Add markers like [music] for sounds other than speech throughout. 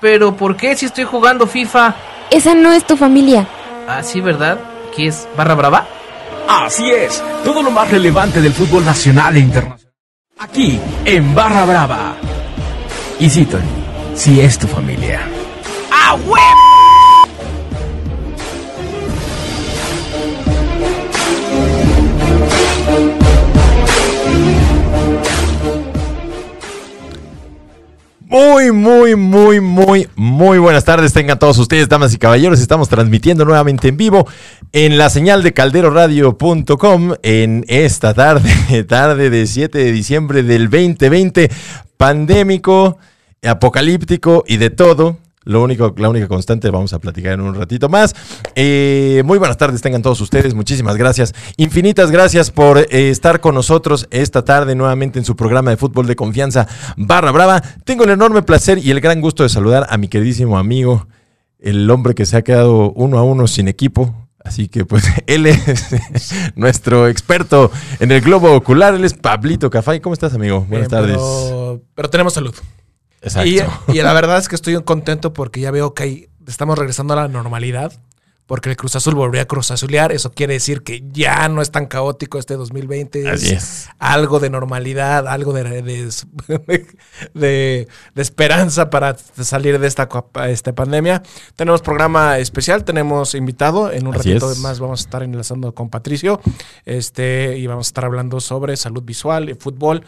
Pero ¿por qué si estoy jugando FIFA? Esa no es tu familia. Ah, sí, ¿verdad? ¿Qué es? ¿Barra Brava? Así es, todo lo más relevante del fútbol nacional e internacional. Aquí, en Barra Brava. Y sí, Tony, si es tu familia. ¡Ah, huevo! Muy, muy, muy, muy, muy buenas tardes. Tengan todos ustedes, damas y caballeros. Estamos transmitiendo nuevamente en vivo en la señal de calderoradio.com en esta tarde, [laughs] tarde de 7 de diciembre del 2020, pandémico, apocalíptico y de todo. Lo único, la única constante, vamos a platicar en un ratito más. Eh, muy buenas tardes, tengan todos ustedes. Muchísimas gracias. Infinitas gracias por eh, estar con nosotros esta tarde nuevamente en su programa de fútbol de confianza Barra Brava. Tengo el enorme placer y el gran gusto de saludar a mi queridísimo amigo, el hombre que se ha quedado uno a uno sin equipo. Así que pues [laughs] él es [laughs] nuestro experto en el globo ocular. Él es Pablito Cafay. ¿Cómo estás, amigo? Buenas Bien, tardes. Pero, pero tenemos salud. Exacto. Y, y la verdad es que estoy contento porque ya veo que hay- estamos regresando a la normalidad. Porque el Cruz Azul volvió a Cruz Azulear. Eso quiere decir que ya no es tan caótico este 2020. Así es. Algo de normalidad, algo de, de, de- de esperanza para salir de esta, esta pandemia. Tenemos programa especial, tenemos invitado. En un Así ratito es. más vamos a estar enlazando con Patricio. Este, y vamos a estar hablando sobre salud visual y fútbol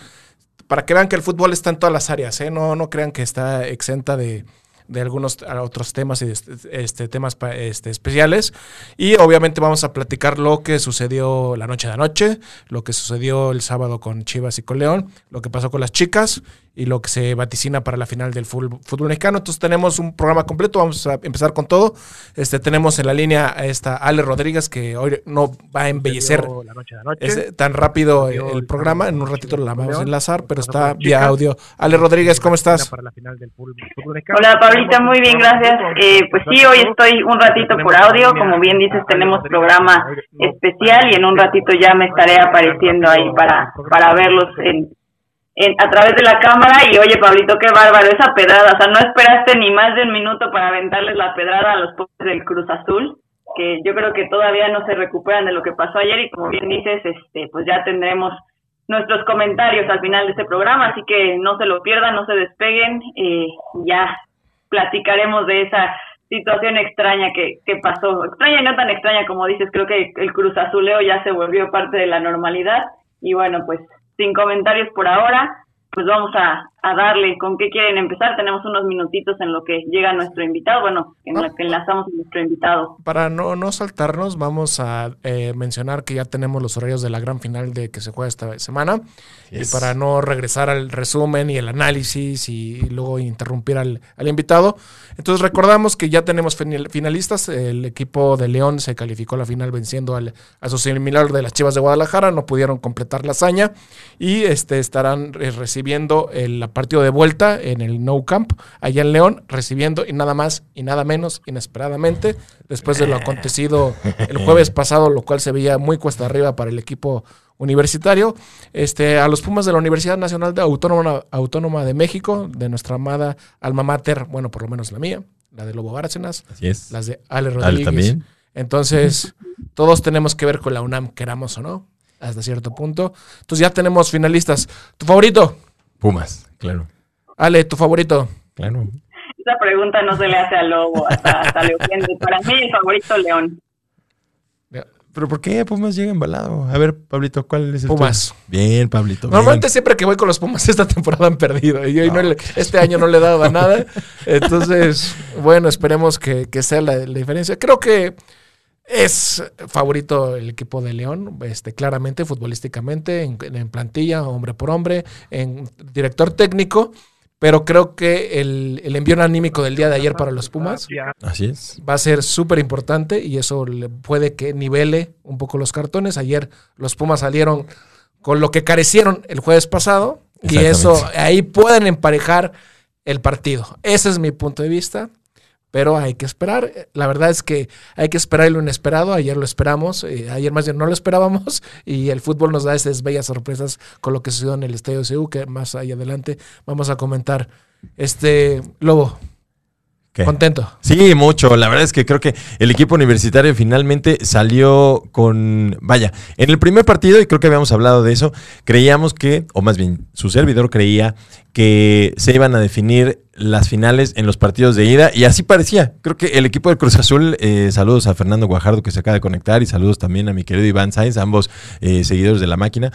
para que vean que el fútbol está en todas las áreas, ¿eh? no, no crean que está exenta de, de algunos otros temas y este, este, temas este, especiales. Y obviamente vamos a platicar lo que sucedió la noche de anoche, lo que sucedió el sábado con Chivas y con León, lo que pasó con las chicas y lo que se vaticina para la final del fútbol, fútbol mexicano. Entonces tenemos un programa completo, vamos a empezar con todo. Este, tenemos en la línea a esta Ale Rodríguez que hoy no va a embellecer este, tan rápido el programa. En un ratito la vamos a enlazar, pero está vía audio. Ale Rodríguez, ¿cómo estás? Hola Pablita, muy bien, gracias. Eh, pues sí, hoy estoy un ratito por audio, como bien dices, tenemos programa especial y en un ratito ya me estaré apareciendo ahí para, para verlos en, en, a través de la cámara. Y oye Pablito, qué bárbaro esa pedrada, o sea, no esperaste ni más de un minuto para aventarles la pedrada a los pobres del Cruz Azul, que yo creo que todavía no se recuperan de lo que pasó ayer y como bien dices, este, pues ya tendremos nuestros comentarios al final de este programa, así que no se lo pierdan, no se despeguen, eh, ya platicaremos de esa situación extraña que, que pasó, extraña y no tan extraña como dices, creo que el Cruz Azuleo ya se volvió parte de la normalidad y bueno, pues sin comentarios por ahora, pues vamos a, a darle con qué quieren empezar, tenemos unos minutitos en lo que llega nuestro invitado, bueno, en lo que enlazamos a nuestro invitado. Para no, no saltarnos, vamos a eh, mencionar que ya tenemos los horarios de la gran final de que se juega esta semana. Yes. Y para no regresar al resumen y el análisis y luego interrumpir al, al invitado. Entonces recordamos que ya tenemos final- finalistas. El equipo de León se calificó a la final venciendo al, a su similar de las Chivas de Guadalajara. No pudieron completar la hazaña. Y este, estarán eh, recibiendo el partido de vuelta en el No Camp, allá en León, recibiendo y nada más y nada menos, inesperadamente, después de lo acontecido el jueves pasado, lo cual se veía muy cuesta arriba para el equipo universitario, este, a los Pumas de la Universidad Nacional de Autónoma, Autónoma de México, de nuestra amada alma mater, bueno, por lo menos la mía, la de Lobo Bárcenas, Así es. las de Ale Ale Rodríguez. también. Entonces, todos tenemos que ver con la UNAM, queramos o no, hasta cierto punto. Entonces ya tenemos finalistas. ¿Tu favorito? Pumas, claro. Ale, ¿tu favorito? Claro. Esa pregunta no se le hace a Lobo, hasta, hasta le ofende. Para mí el favorito León. ¿Pero por qué Pumas llega embalado? A ver, Pablito, ¿cuál es el Pumas. tuyo? Bien, Pablito. bien. Normalmente siempre que voy con los Pumas esta temporada han perdido. Y hoy no le- este año no le he dado a nada. Entonces, bueno, esperemos que, que sea la, la diferencia. Creo que es favorito el equipo de León, este, claramente, futbolísticamente, en, en plantilla, hombre por hombre, en director técnico. Pero creo que el, el envío anímico del día de ayer para los Pumas Así es. va a ser súper importante y eso le puede que nivele un poco los cartones. Ayer los Pumas salieron con lo que carecieron el jueves pasado y eso ahí pueden emparejar el partido. Ese es mi punto de vista, pero hay que esperar. La verdad es que hay que esperar lo inesperado. Ayer lo esperamos, eh, ayer más bien no lo esperábamos [laughs] y el fútbol nos da esas bellas sorpresas con lo que sucedió en el Estadio CU que más ahí adelante vamos a comentar. Este Lobo, ¿Qué? Contento. Sí, mucho. La verdad es que creo que el equipo universitario finalmente salió con. Vaya, en el primer partido, y creo que habíamos hablado de eso, creíamos que, o más bien, su servidor creía que se iban a definir las finales en los partidos de ida, y así parecía. Creo que el equipo de Cruz Azul, eh, saludos a Fernando Guajardo que se acaba de conectar, y saludos también a mi querido Iván Sainz, ambos eh, seguidores de la máquina.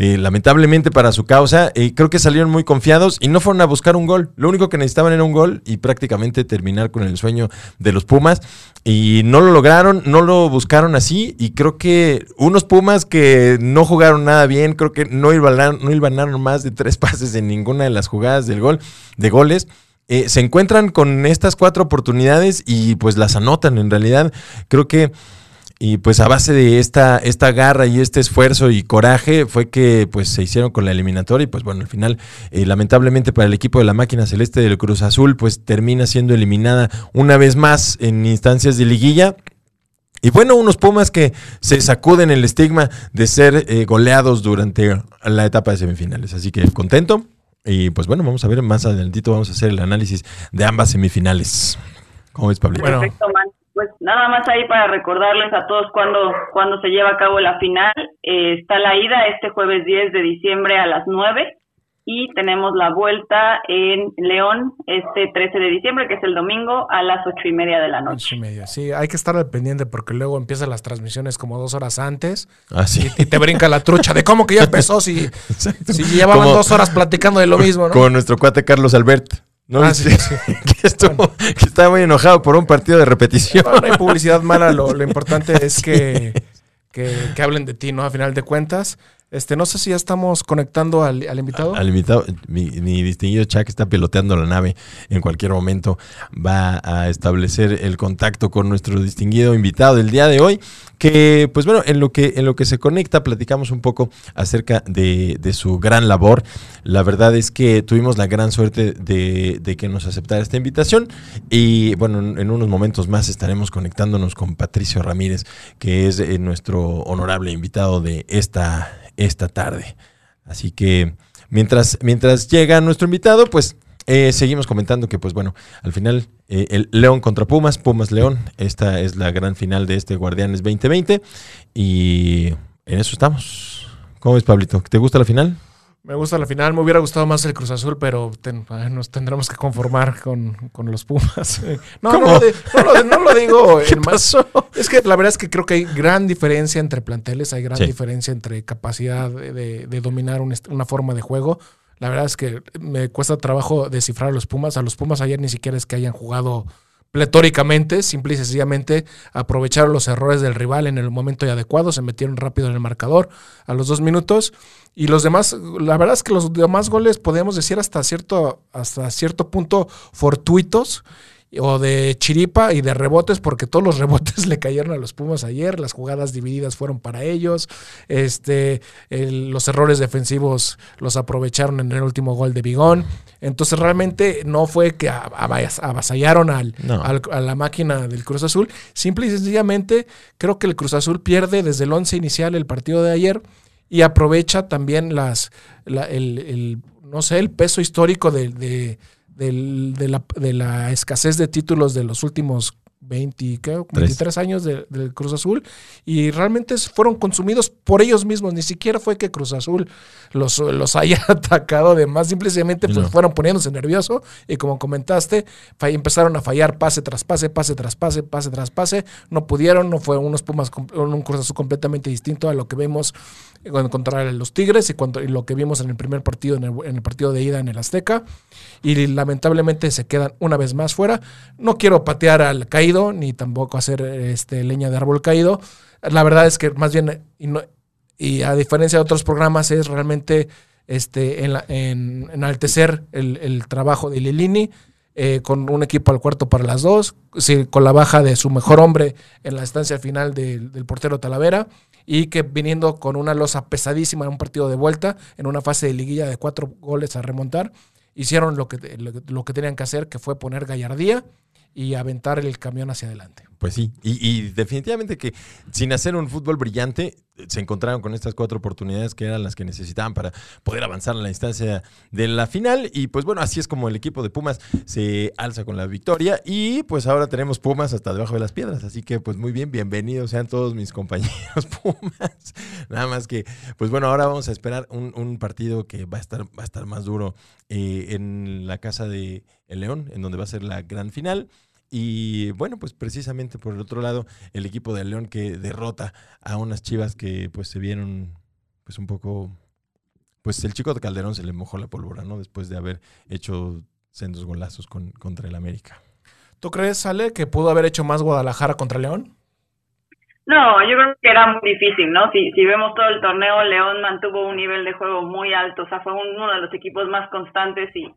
Eh, lamentablemente para su causa, eh, creo que salieron muy confiados y no fueron a buscar un gol. Lo único que necesitaban era un gol y prácticamente terminar con el sueño de los Pumas. Y no lo lograron, no lo buscaron así. Y creo que unos Pumas que no jugaron nada bien, creo que no hilvanaron, no hilvanaron más de tres [laughs] pases en ninguna de las jugadas del gol, de goles. Eh, se encuentran con estas cuatro oportunidades y pues las anotan. En realidad, creo que y pues a base de esta, esta garra y este esfuerzo y coraje fue que pues se hicieron con la eliminatoria y pues bueno, al final eh, lamentablemente para el equipo de la máquina celeste del Cruz Azul pues termina siendo eliminada una vez más en instancias de liguilla. Y bueno, unos Pumas que se sacuden el estigma de ser eh, goleados durante la etapa de semifinales. Así que contento. Y pues bueno, vamos a ver más adelantito, vamos a hacer el análisis de ambas semifinales. ¿Cómo ves, Pablo? Bueno. Perfecto, man. Pues nada más ahí para recordarles a todos cuando, cuando se lleva a cabo la final. Eh, está la ida este jueves 10 de diciembre a las 9 y tenemos la vuelta en León este 13 de diciembre, que es el domingo, a las ocho y media de la Ocho noche. y media. Sí, hay que estar al pendiente porque luego empiezan las transmisiones como dos horas antes Así. y te brinca la trucha de cómo que ya empezó si, si llevaban Como- dos horas platicando de lo mismo, ¿no? Con nuestro cuate Carlos Albert. ¿no? Ah, sí, sí. [laughs] que, estuvo- que estaba muy enojado por un partido de repetición. No, no hay publicidad mala, lo, lo importante es que, [laughs] que, que hablen de ti, ¿no? A final de cuentas. Este, no sé si ya estamos conectando al, al invitado. Al invitado, mi, mi distinguido Chuck está piloteando la nave. En cualquier momento va a establecer el contacto con nuestro distinguido invitado del día de hoy. Que, pues bueno, en lo que, en lo que se conecta, platicamos un poco acerca de, de su gran labor. La verdad es que tuvimos la gran suerte de, de que nos aceptara esta invitación. Y bueno, en, unos momentos más estaremos conectándonos con Patricio Ramírez, que es eh, nuestro honorable invitado de esta, esta tarde. Así que mientras, mientras llega nuestro invitado, pues eh, seguimos comentando que, pues bueno, al final eh, el León contra Pumas, Pumas León, esta es la gran final de este Guardianes 2020 y en eso estamos. ¿Cómo ves, Pablito? ¿Te gusta la final? Me gusta la final, me hubiera gustado más el Cruz Azul, pero ten- nos tendremos que conformar con, con los Pumas. [laughs] No, no lo, di- no lo- no lo digo. [laughs] ¿Qué en más- pasó? Es que la verdad es que creo que hay gran diferencia entre planteles, hay gran Sí. diferencia entre capacidad de, de- de dominar un una forma de juego. La verdad es que me cuesta trabajo descifrar a los Pumas. A los Pumas ayer ni siquiera es que hayan jugado pletóricamente, simple y sencillamente aprovecharon los errores del rival en el momento adecuado, se metieron rápido en el marcador a los dos minutos. Y los demás, la verdad es que los demás goles podemos decir hasta cierto, hasta cierto punto fortuitos o de chiripa y de rebotes, porque todos los [laughs] rebotes le cayeron a los Pumas ayer, las jugadas divididas fueron para ellos, este, el- los errores defensivos los aprovecharon en el último gol de Bigón, entonces realmente no fue que avasallaron al, No. al- a la máquina del Cruz Azul, simple y sencillamente creo que el Cruz Azul pierde desde el once inicial el partido de ayer y aprovecha también las, la- el, el, no sé, el peso histórico de, de- del- de la, de la escasez de títulos de los últimos 20, ¿qué? 23 años de- del Cruz Azul y realmente fueron consumidos por ellos mismos. Ni siquiera fue que Cruz Azul los, los haya [laughs] atacado de más, simplemente pues, No. fueron poniéndose nervioso y como comentaste, empezaron a fallar pase tras pase, pase tras pase, pase tras pase. No pudieron, no fue unos Pumas, un Cruz Azul completamente distinto a lo que vemos cuando- contra los Tigres y, cuando, y lo que vimos en el primer partido, en el, en el partido de ida en el Azteca. Y lamentablemente se quedan una vez más fuera. No quiero patear al caído, ni tampoco hacer este, leña de árbol caído. La verdad es que más bien, y, a diferencia de otros programas, es realmente este, en en- enaltecer el, trabajo de Lilini. eh, con un equipo al cuarto para las dos, sí, con la baja de su mejor hombre en la estancia final del portero Talavera, y que viniendo con una losa pesadísima en un partido de vuelta, en una fase de liguilla de cuatro goles a remontar, hicieron lo que, lo, que- tenían que hacer, que fue poner gallardía y aventar el camión hacia adelante. Pues sí, y definitivamente que sin hacer un fútbol brillante, se encontraron con estas cuatro oportunidades que eran las que necesitaban para poder avanzar en la instancia de la final. Y pues bueno, así es como el equipo de Pumas se alza con la victoria. Y pues ahora tenemos Pumas hasta debajo de las piedras. Así que pues muy bien, bienvenidos sean todos mis compañeros [laughs] Pumas. Nada más que, pues bueno, ahora vamos a esperar un, un partido que va a estar, va a estar más duro eh, en la casa de El León, en donde va a ser la gran final. Y bueno, pues precisamente por el otro lado, el equipo de León que derrota a unas chivas que pues se vieron pues un poco, pues el chico de Calderón se le mojó la pólvora, ¿no? Después de haber hecho sendos golazos con, contra el América. ¿Tú crees, Ale, que pudo haber hecho más Guadalajara contra León? No, yo creo que era muy difícil, ¿no? Si, si vemos todo el torneo, León mantuvo un nivel de juego muy alto, o sea, fue uno de los equipos más constantes y,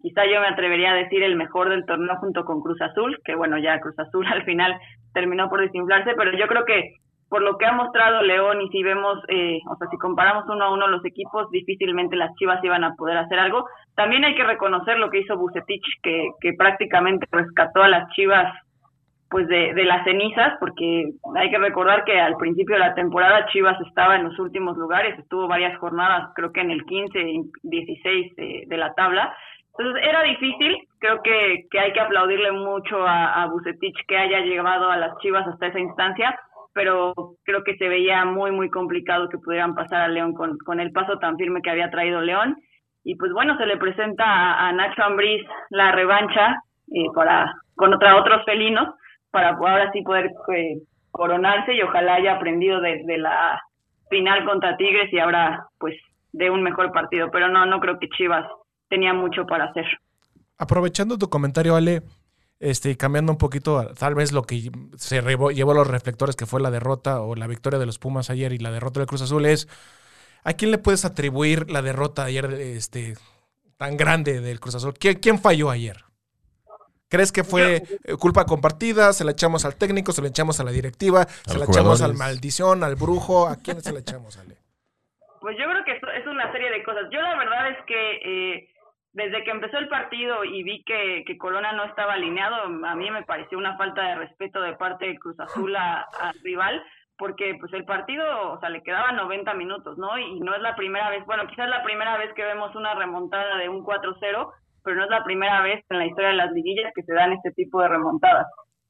quizá yo me atrevería a decir el mejor del torneo junto con Cruz Azul, que bueno, ya Cruz Azul [laughs] al final terminó por desinflarse, pero yo creo que por lo que ha mostrado León y si vemos, eh, o sea, si comparamos uno a uno los equipos, difícilmente las Chivas iban a poder hacer algo. También hay que reconocer lo que hizo Bucetich, que, que prácticamente rescató a las Chivas pues de, las cenizas, porque hay que recordar que al principio de la temporada Chivas estaba en los últimos lugares, estuvo varias jornadas, creo que en el 15, 16 de, de la tabla, entonces era difícil, creo que, que hay que aplaudirle mucho a, a que haya llevado a las Chivas hasta esa instancia, pero creo que se veía muy, muy complicado que pudieran pasar a León con, con el paso tan firme que había traído León. Y pues bueno, se le presenta a, a Nacho Ambriz la revancha eh, para contra otros felinos para ahora sí poder eh, coronarse y ojalá haya aprendido de, de la final contra Tigres y ahora pues de un mejor partido. Pero no, no creo que Chivas tenía mucho para hacer. Aprovechando tu comentario, Ale, este, cambiando un poquito, tal vez lo que se llevó los reflectores, que fue la derrota o la victoria de los Pumas ayer y la derrota del Cruz Azul, es ¿a quién le puedes atribuir la derrota ayer este, tan grande del Cruz Azul? ¿Quién, quién falló ayer? ¿Crees que fue culpa compartida? ¿Se la echamos al técnico? ¿Se la echamos a la directiva? ¿Se la echamos al maldición, al brujo? ¿A quién se la echamos, Ale? Pues yo creo que es una serie de cosas. Yo la verdad es que eh, desde que empezó el partido y vi que, que Corona no estaba alineado, a mí me pareció una falta de respeto de parte de Cruz Azul al rival, porque pues el partido, o sea, le quedaban 90 minutos, ¿no? Y no es la primera vez, bueno, quizás la primera vez que vemos una remontada de un 4-0, pero no es la primera vez en la historia de las liguillas que se dan este tipo de remontadas.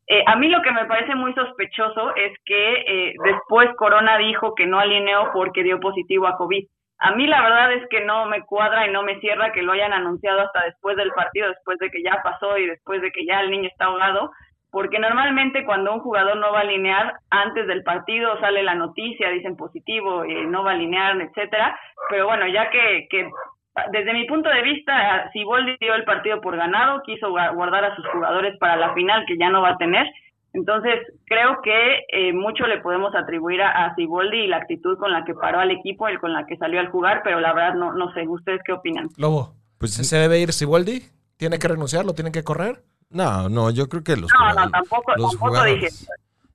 Eh, a mí lo que me parece muy sospechoso es que eh, después Corona dijo que no alineó porque dio positivo a COVID. A mí la verdad es que no me cuadra y no me cierra que lo hayan anunciado hasta después del partido, después de que ya pasó y después de que ya el niño está ahogado, porque normalmente cuando un jugador no va a alinear antes del partido sale la noticia, dicen positivo, eh, no va a alinear, etcétera, pero bueno, ya que, que desde mi punto de vista, si Boldi dio el partido por ganado, quiso guardar a sus jugadores para la final que ya no va a tener, entonces, creo que eh, mucho le podemos atribuir a, a Ciboldi y la actitud con la que paró al equipo y con la que salió al jugar, pero la verdad no, no sé, ¿ustedes qué opinan? Lobo, pues, ¿se debe ir Ciboldi? ¿Tiene que renunciar? ¿Lo tienen que correr? No, no, yo creo que los No, no, tampoco, los tampoco jugadores- dije.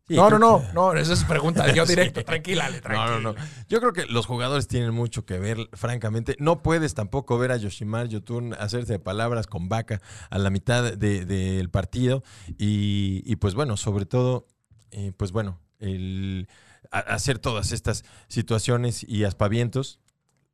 Sí, no, no, no, que- no, esa es pregunta [laughs] yo Sí. directo, tranquila, Ale, No, tranquila. no, no. Yo creo que los jugadores tienen mucho que ver, francamente. No puedes tampoco ver a Yoshimar Yotun hacerse de palabras con vaca a la mitad de- del partido. Y, y, pues bueno, sobre todo, eh, pues bueno, el hacer todas estas situaciones y aspavientos,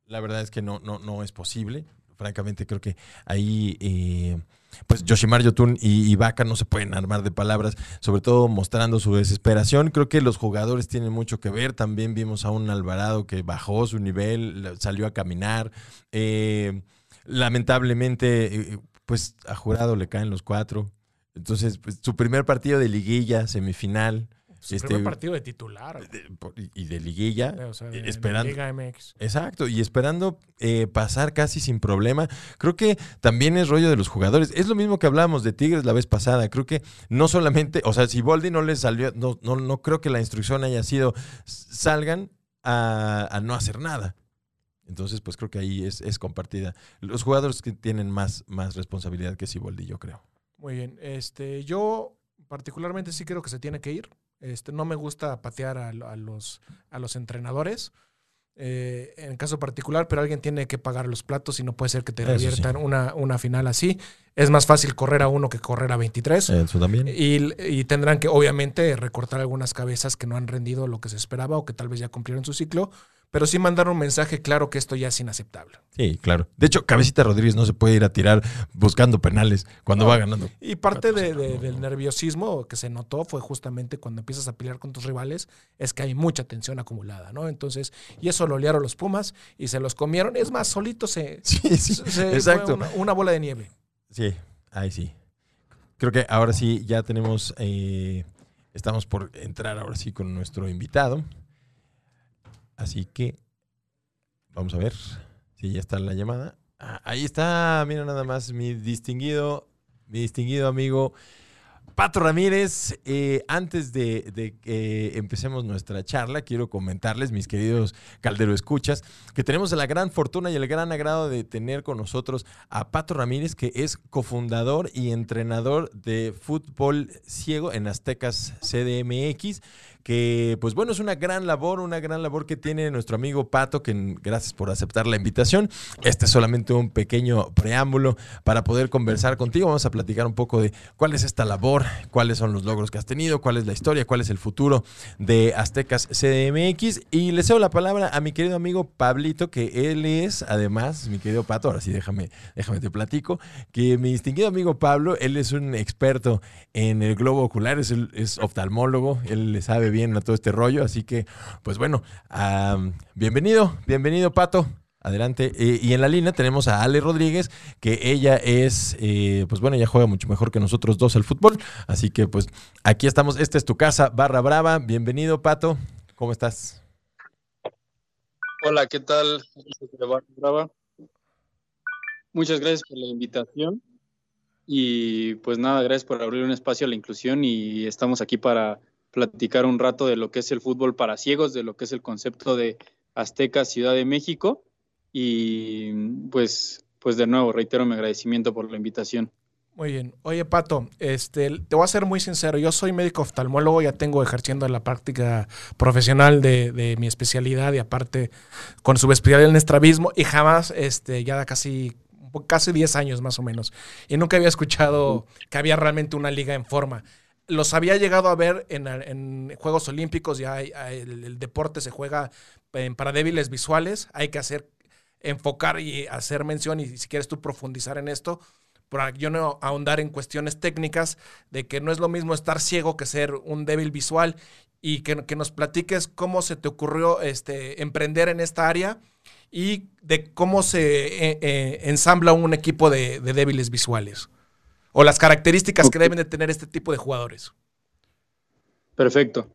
la verdad es que no, no, no es posible. Francamente, creo que ahí, eh, pues Yoshimar Yotun y, Vaca no se pueden armar de palabras, sobre todo mostrando su desesperación. Creo que los jugadores tienen mucho que ver. También vimos a un Alvarado que bajó su nivel, salió a caminar. Eh, lamentablemente, eh, pues a Jurado le caen los cuatro. Entonces, pues, su primer partido de liguilla, semifinal. Su este, primer partido de titular. de- y de liguilla, o sea, de- eh, de esperando. Liga MX. Exacto, y esperando eh, pasar casi sin problema. Creo que también es rollo de los jugadores. Es lo mismo que hablábamos de Tigres la vez pasada. Creo que no solamente, o sea, si Boldi no les salió, no, no, no creo que la instrucción haya sido salgan a, a no hacer nada. Entonces, pues creo que ahí es, es compartida. Los jugadores que tienen más, más responsabilidad que Siboldi, yo creo. Muy bien. Este, yo particularmente sí creo que se tiene que ir. Este, no me gusta patear a, a los, a los entrenadores. eh, en caso particular, pero alguien tiene que pagar los platos y no puede ser que te Eso reviertan una, una final así. Es más fácil correr a uno que correr a 23. Eso también. Y, y tendrán que, obviamente, recortar algunas cabezas que no han rendido lo que se esperaba o que tal vez ya cumplieron su ciclo, pero sí mandar un mensaje claro que esto ya es inaceptable. Sí, claro. De hecho, Cabecita Rodríguez no se puede ir a tirar buscando penales cuando va ganando. Y parte de- de- del nerviosismo que se notó fue justamente cuando empiezas a pelear con tus rivales, es que hay mucha tensión acumulada, ¿no? Entonces, y eso lo olearon los Pumas y se los comieron. Es más, solito se, Sí, sí, se- exacto. fue Una, una bola de nieve. Sí, ahí sí. Creo que ahora sí ya tenemos, eh, estamos por entrar ahora sí con nuestro invitado. Así que vamos a ver si ya está la llamada. Ah, ahí está, mira nada más mi distinguido, mi distinguido amigo Pato Ramírez. Eh, antes de, de que empecemos nuestra charla, quiero comentarles, mis queridos Caldero Escuchas, que tenemos la gran fortuna y el gran agrado de tener con nosotros a Pato Ramírez, que es cofundador y entrenador de fútbol ciego en Aztecas CDMX, que pues bueno, es una gran labor, una gran labor que tiene nuestro amigo Pato, que gracias por aceptar la invitación. Este es solamente un pequeño preámbulo para poder conversar contigo. Vamos a platicar un poco de cuál es esta labor, cuáles son los logros que has tenido, cuál es la historia, cuál es el futuro de Aztecas CDMX. Y le cedo la palabra a mi querido amigo Pablito, que él es, además, mi querido Pato, ahora sí déjame, déjame te platico, que mi distinguido amigo Pablo, él es un experto en el globo ocular, es, el- es oftalmólogo, él le sabe bien a todo este rollo, así que, pues bueno, bienvenido, bienvenido Pato. Adelante. Y en la línea tenemos a Ale Rodríguez, que ella es, eh, pues bueno, ella juega mucho mejor que nosotros dos al fútbol. Así que pues aquí estamos. Esta es tu casa, Barra Brava. Bienvenido, Pato. ¿Cómo estás? Hola, ¿qué tal? Muchas gracias por la invitación y pues nada, gracias por abrir un espacio a la inclusión y estamos aquí para platicar un rato de lo que es el fútbol para ciegos, de lo que es el concepto de Azteca Ciudad de México y pues pues de nuevo reitero mi agradecimiento por la invitación. Muy bien. Oye, Pato, este, te voy a ser muy sincero. Yo soy médico oftalmólogo, ya tengo ejerciendo la práctica profesional de, de mi especialidad y aparte con su especialidad en estrabismo y jamás, este, ya casi, casi 10 años más o menos. Y nunca había escuchado que había realmente una liga en forma. Los había llegado a ver en, en Juegos Olímpicos, ya hay- el, deporte se juega en, para débiles visuales, hay que hacer, enfocar y hacer mención y si quieres tú profundizar en esto, para yo no ahondar en cuestiones técnicas de que no es lo mismo estar ciego que ser un débil visual y que, que nos platiques cómo se te ocurrió este, emprender en esta área y de cómo se eh, eh, ensambla un equipo de débiles visuales o las características que deben de tener este tipo de jugadores. Perfecto.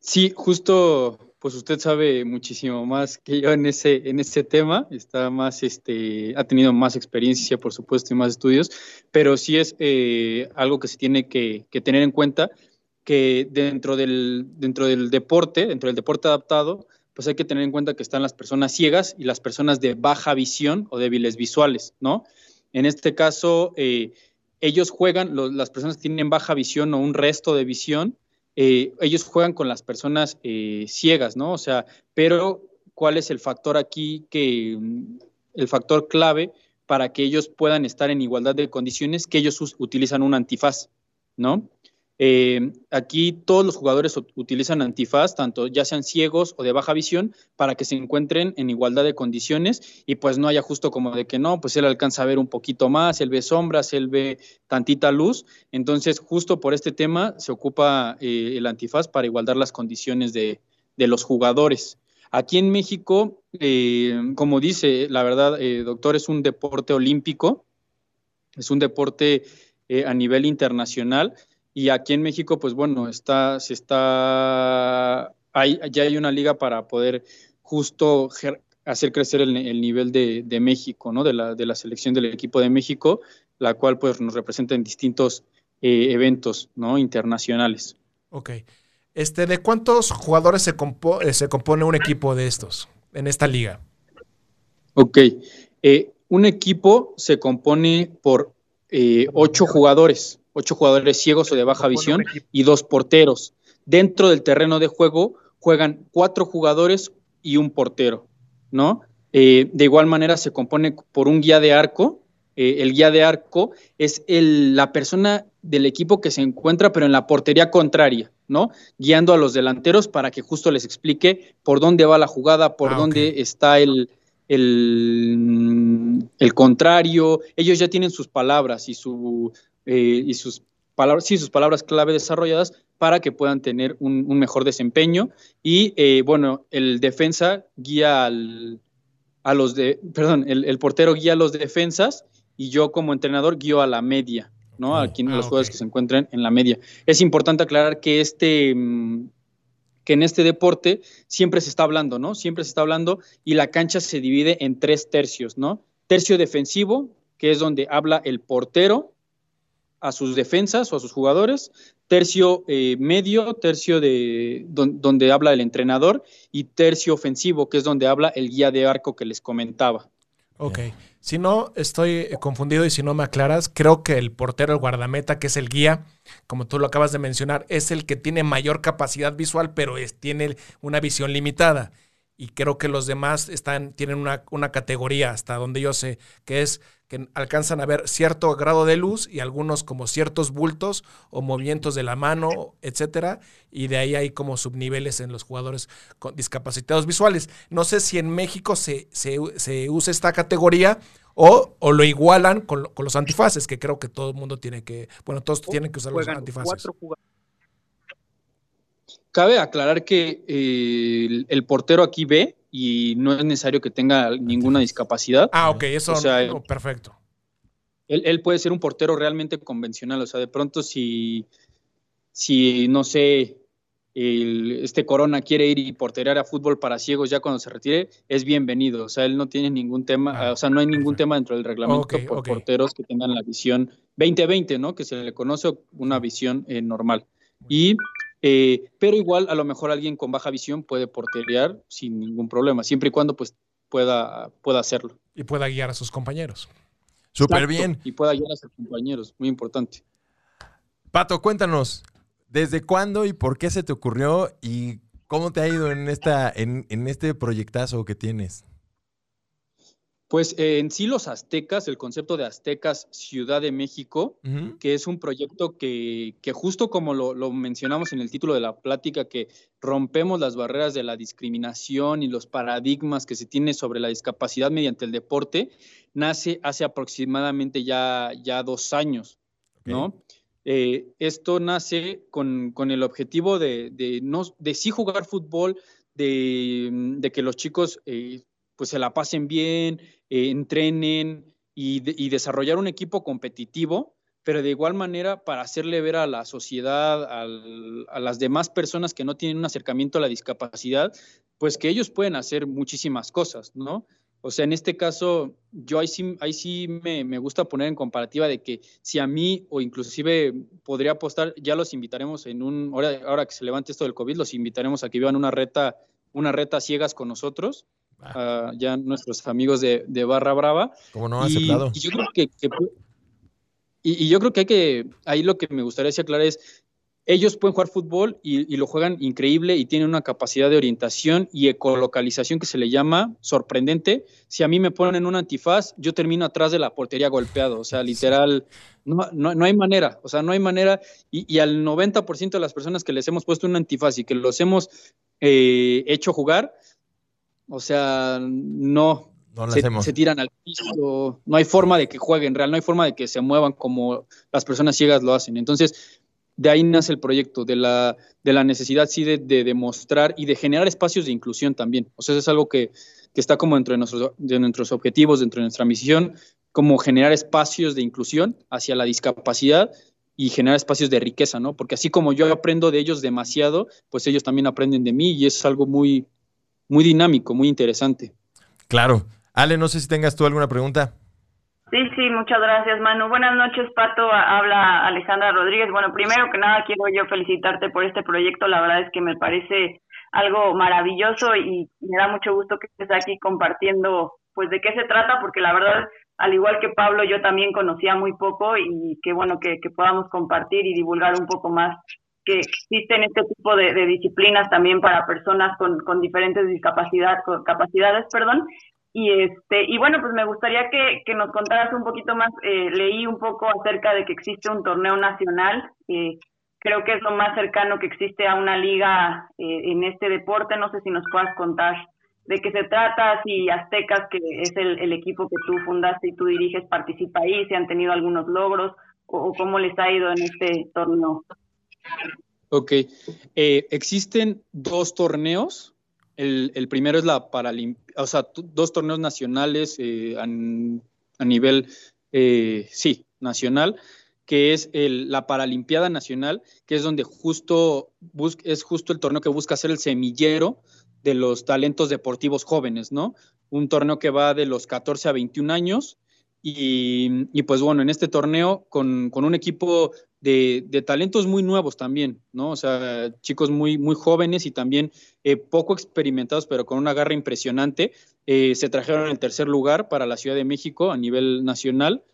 Sí, justo, pues usted sabe muchísimo más que yo en ese, en ese tema, está más, este, ha tenido más experiencia, por supuesto, y más estudios, pero sí es eh, algo que se tiene que, que tener en cuenta, que dentro del, dentro del deporte, dentro del deporte adaptado, pues hay que tener en cuenta que están las personas ciegas y las personas de baja visión o débiles visuales, ¿no? En este caso, eh, ellos juegan, las personas que tienen baja visión o un resto de visión, eh, ellos juegan con las personas eh, ciegas, ¿no? O sea, pero ¿cuál es el factor aquí que, mm, el factor clave para que ellos puedan estar en igualdad de condiciones, que ellos utilizan un antifaz, ¿no? Eh, aquí todos los jugadores ut- utilizan antifaz, tanto ya sean ciegos o de baja visión, para que se encuentren en igualdad de condiciones y pues no haya justo como de que no, pues él alcanza a ver un poquito más, él ve sombras, él ve tantita luz, entonces justo por este tema se ocupa eh, el antifaz para igualdar las condiciones de, los jugadores. Aquí en México, eh, como dice, la verdad, doctor, es un deporte olímpico, es un deporte a nivel internacional. Y aquí en México, pues bueno, está, se está, hay, ya hay una liga para poder justo hacer crecer el, el nivel de, de México, ¿no? De la, de la selección del equipo de México, la cual pues nos representa en distintos eh, eventos, ¿no? Internacionales. Ok. Este, ¿De cuántos jugadores se, compo- eh, se compone un equipo de estos en esta liga? Ok. Eh, un equipo se compone por eh, ocho jugadores, ocho jugadores ciegos o de baja visión y dos porteros. Dentro del terreno de juego juegan cuatro jugadores y un portero, ¿no? Eh, de igual manera se compone por un guía de arco. Eh, el guía de arco es la persona del equipo que se encuentra, pero en la portería contraria, ¿no? Guiando a los delanteros para que justo les explique por dónde va la jugada, por ah, dónde está el, el, el, contrario. Ellos ya tienen sus palabras y, su, eh, y sus palabras, sí, sus palabras clave desarrolladas para que puedan tener un, mejor desempeño. Y bueno, el defensa guía al, a los de, perdón, el, portero guía a los defensas y yo como entrenador guío a la media, ¿no? Aquí en los ah, jugadores que se encuentren en la media. Es importante aclarar que este mm, que en este deporte siempre se está hablando, ¿no? Siempre se está hablando y la cancha se divide en tres tercios, ¿no? Tercio defensivo, que es donde habla el portero a sus defensas o a sus jugadores, tercio eh, medio, tercio de donde habla el entrenador y tercio ofensivo, que es donde habla el guía de arco que les comentaba. Ok. Si no estoy confundido y si no me aclaras, creo que el portero, el guardameta, que es el guía, como tú lo acabas de mencionar, es el que tiene mayor capacidad visual, pero es, tiene una visión limitada. Y creo que los demás están, tienen una, una categoría, hasta donde yo sé, que es que alcanzan a ver cierto grado de luz y algunos como ciertos bultos o movimientos de la mano, etcétera, y de ahí hay como subniveles en los jugadores con discapacitados visuales. No sé si en México se, se, usa esta categoría o, o lo igualan con, con, los antifaces, que creo que todo el mundo tiene que, bueno, todos tienen que usar los antifaces. Cabe aclarar que eh, el portero aquí ve y no es necesario que tenga ninguna discapacidad. Ah, ok, eso o perfecto. Él, puede ser un portero realmente convencional, o sea, de pronto si, si no sé, este Corona quiere ir y porterear a fútbol para ciegos ya cuando se retire, es bienvenido, o sea, él no tiene ningún tema, ah, o sea, no hay ningún tema dentro del reglamento por porteros que tengan la visión 2020, ¿no? Que se le conoce una visión eh, normal. Y eh, pero igual a lo mejor alguien con baja visión puede porterear sin ningún problema, siempre y cuando pues pueda, pueda hacerlo. Y pueda guiar a sus compañeros. Súper bien. Y pueda guiar a sus compañeros, muy importante. Pato, cuéntanos, ¿desde cuándo y por qué se te ocurrió y cómo te ha ido en, esta, en, en este proyectazo que tienes? Pues eh, en sí los aztecas, el concepto de aztecas Ciudad de México, que es un proyecto que, que justo como lo, lo, mencionamos en el título de la plática, que rompemos las barreras de la discriminación y los paradigmas que se tiene sobre la discapacidad mediante el deporte, nace hace aproximadamente ya, ya dos años, ¿no? Eh, esto nace con, con, el objetivo de, de, no, de sí jugar fútbol, de, de que los chicos eh, pues se la pasen bien, eh, entrenen y, desarrollar un equipo competitivo, pero de igual manera para hacerle ver a la sociedad, a las demás personas que no tienen un acercamiento a la discapacidad, pues que ellos pueden hacer muchísimas cosas, ¿no? O sea, en este caso, yo ahí sí, ahí sí me, gusta poner en comparativa de que si a mí o inclusive podría apostar, ya los invitaremos en un, ahora, ahora que se levante esto del COVID, los invitaremos a que vivan una reta, una reta ciegas con nosotros ya nuestros amigos de, Barra Brava. Como no ha aceptado. Y yo creo que, y, yo creo que hay que, ahí lo que me gustaría decir aclarar es, ellos pueden jugar fútbol y, lo juegan increíble y tienen una capacidad de orientación y ecolocalización que se le llama sorprendente. Si a mí me ponen un antifaz, yo termino atrás de la portería golpeado. O sea, literal, no, no, hay manera. O sea, no hay manera. Y, al 90% de las personas que les hemos puesto un antifaz y que los hemos eh, hecho jugar, o sea, no, se, tiran al piso, no hay forma de que jueguen real, no hay forma de que se muevan como las personas ciegas lo hacen. Entonces, de ahí nace el proyecto, de la, de la necesidad sí de, demostrar y de generar espacios de inclusión también. O sea, eso es algo que, está como dentro de nuestros, de nuestros objetivos, dentro de nuestra misión, como generar espacios de inclusión hacia la discapacidad y generar espacios de riqueza, ¿no? Porque así como yo aprendo de ellos demasiado, pues ellos también aprenden de mí y es algo muy, muy dinámico, muy interesante. Claro. Ale, no sé si tengas tú alguna pregunta. Sí, sí, muchas gracias, Manu. Buenas noches, Pato. Habla Alejandra Rodríguez. Bueno, primero que nada quiero yo felicitarte por este proyecto. La verdad es que me parece algo maravilloso y me da mucho gusto que estés aquí compartiendo pues de qué se trata, porque la verdad, al igual que Pablo, yo también conocía muy poco y qué bueno que, que podamos compartir y divulgar un poco más que existen este tipo de, disciplinas también para personas con, con diferentes discapacidad, capacidades, perdón. Y este y bueno, pues me gustaría que, nos contaras un poquito más. Eh, leí un poco acerca de que existe un torneo nacional. Eh, creo que es lo más cercano que existe a una liga eh, en este deporte. No sé si nos puedas contar de qué se trata, si Aztecas, que es el, equipo que tú fundaste y tú diriges, participa ahí, si han tenido algunos logros o cómo les ha ido en este torneo. Ok, eh, existen dos torneos. El, primero es la Paralimpia, o sea, dos torneos nacionales eh, a, nivel, eh, sí, nacional, que es la Paralimpiada Nacional, que es donde justo es justo el torneo que busca ser el semillero de los talentos deportivos jóvenes, ¿no? Un torneo que va de los 14 a 21 años y, pues bueno, en este torneo con, un equipo de, talentos muy nuevos también, ¿no? O sea, chicos muy, muy jóvenes y también eh, poco experimentados, pero con una garra impresionante. Eh, se trajeron el tercer lugar para la Ciudad de México a nivel nacional.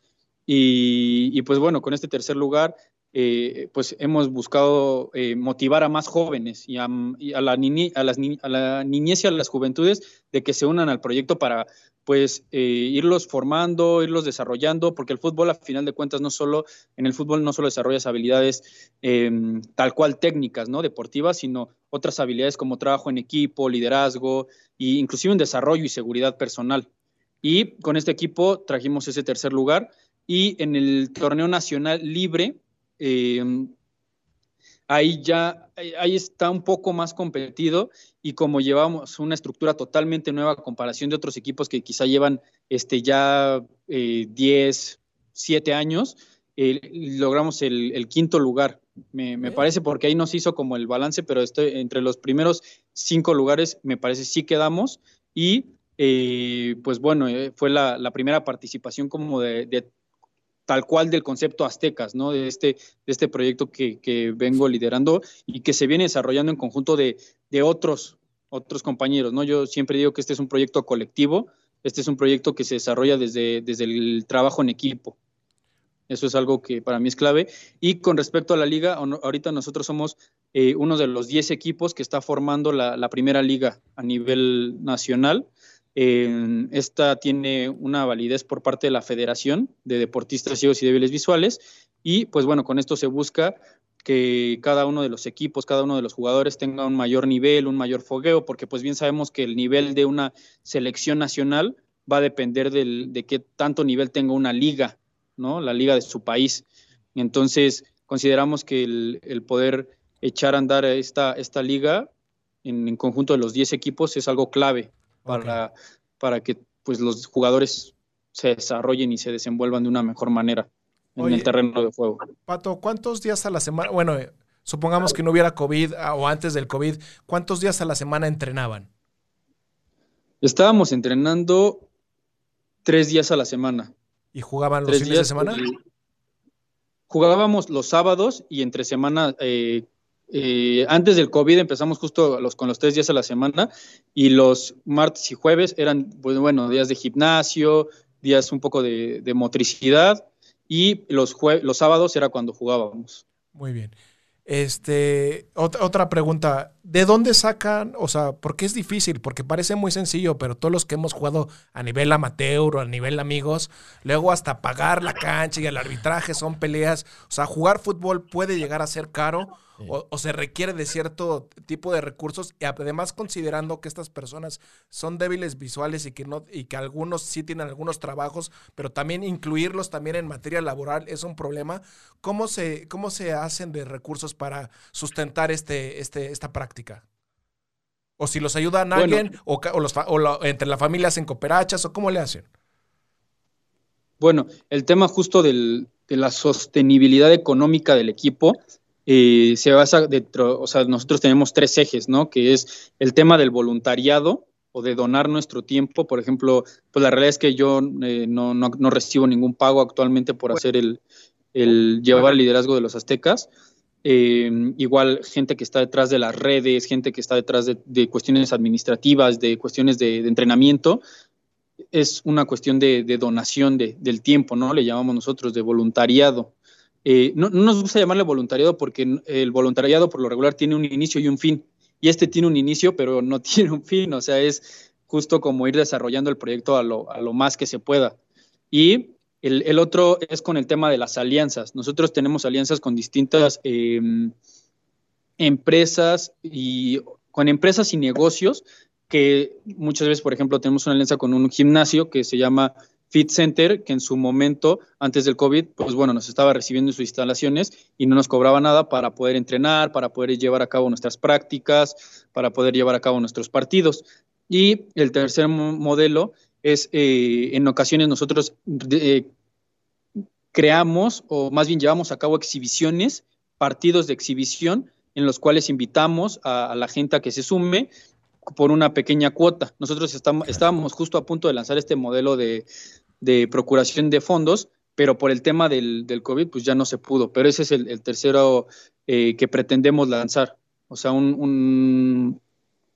Y, y pues bueno, con este tercer lugar eh, pues hemos buscado eh, motivar a más jóvenes y a, la las niñez y a las juventudes de que se unan al proyecto para pues eh, irlos formando, irlos desarrollando, porque el fútbol a final de cuentas no solo, en el fútbol no solo desarrollas habilidades em, tal cual técnicas, ¿no? Deportivas, sino otras habilidades como trabajo en equipo, liderazgo e inclusive un desarrollo y seguridad personal. Y con este equipo trajimos ese tercer lugar y en el torneo nacional libre eh, ahí ya, ahí está un poco más competido y como llevamos una estructura totalmente nueva a comparación de otros equipos que quizá llevan este, ya 10, eh, 7 años, eh, logramos el, quinto lugar. Me, parece porque ahí nos hizo como el balance, pero estoy, entre los primeros cinco lugares me parece sí quedamos y pues bueno, fue la, primera participación como de, de, tal cual del concepto aztecas, ¿no? De este, de este proyecto que, vengo liderando y que se viene desarrollando en conjunto de, otros, otros compañeros, ¿no? Yo siempre digo que este es un proyecto colectivo, este es un proyecto que se desarrolla desde, desde el trabajo en equipo. Eso es algo que para mí es clave. Y con respecto a la liga, ahorita nosotros somos eh, uno de los 10 equipos que está formando la primera liga a nivel nacional esta tiene una validez por parte de la Federación de Deportistas Ciegos y Débiles Visuales y pues bueno, con esto se busca que cada uno de los equipos, cada uno de los jugadores tenga un mayor nivel, un mayor fogueo, porque pues bien sabemos que el nivel de una selección nacional va a depender de qué tanto nivel tenga una liga, ¿no? La liga de su país. Entonces, consideramos que el, poder echar a andar esta, esta liga en, conjunto de los 10 equipos es algo clave para, para que pues, los jugadores se desarrollen y se desenvuelvan de una mejor manera en el terreno de juego. Pato, ¿cuántos días a la semana? Bueno, eh, supongamos que no hubiera COVID ah, o antes del COVID, ¿cuántos días a la semana entrenaban? Estábamos entrenando tres días a la semana. ¿Y jugaban los fines de semana? Jugábamos los sábados y entre semana eh, eh, antes del COVID empezamos justo los, con los tres días a la semana y los martes y jueves eran, pues, bueno, días de gimnasio, días un poco de, motricidad y los, los sábados era cuando jugábamos. Muy bien. Este, otra, otra pregunta, ¿de dónde sacan? O sea, porque es difícil, porque parece muy sencillo, pero todos los que hemos jugado a nivel amateur o a nivel amigos, luego hasta pagar la cancha y el arbitraje son peleas. O sea, jugar fútbol puede llegar a ser caro o, se requiere de cierto tipo de recursos y además considerando que estas personas son débiles visuales y que no y que algunos sí tienen algunos trabajos, pero también incluirlos también en materia laboral es un problema. ¿Cómo se cómo se hacen de recursos para sustentar este este esta práctica? O si los ayudan a alguien o, los, entre la familia hacen cooperachas o cómo le hacen. Bueno, el tema justo de la sostenibilidad económica del equipo eh, se basa dentro, o sea, nosotros tenemos tres ejes, ¿no? Que es el tema del voluntariado o de donar nuestro tiempo. Por ejemplo, pues la realidad es que yo eh, no, no, recibo ningún pago actualmente por hacer el, el llevar el liderazgo de los aztecas. Eh, igual gente que está detrás de las redes, gente que está detrás de, cuestiones administrativas, de cuestiones de, entrenamiento, es una cuestión de, donación del tiempo, ¿no? Le llamamos nosotros de voluntariado. Eh, no, nos gusta llamarle voluntariado porque el voluntariado por lo regular tiene un inicio y un fin. Y este tiene un inicio, pero no [laughs] tiene un fin. O sea, es justo como ir desarrollando el proyecto a lo, a lo más que se pueda. Y el, otro es con el tema de las alianzas. Nosotros tenemos alianzas con distintas eh, empresas y con empresas y negocios que muchas veces, por ejemplo, tenemos una alianza con un gimnasio que se llama Fit Center, que en su momento, antes del COVID, pues bueno, nos estaba recibiendo en sus instalaciones y no nos cobraba nada para poder entrenar, para poder llevar a cabo nuestras prácticas, para poder llevar a cabo nuestros partidos. Y el tercer modelo es, eh, en ocasiones nosotros eh, creamos o más bien llevamos a cabo exhibiciones, partidos de exhibición, en los cuales invitamos a, la gente a que se sume por una pequeña cuota. Nosotros estamos, estábamos justo a punto de lanzar este modelo de, de procuración de fondos, pero por el tema del, del, COVID, pues ya no se pudo. Pero ese es el, tercero eh, que pretendemos lanzar. O sea, un,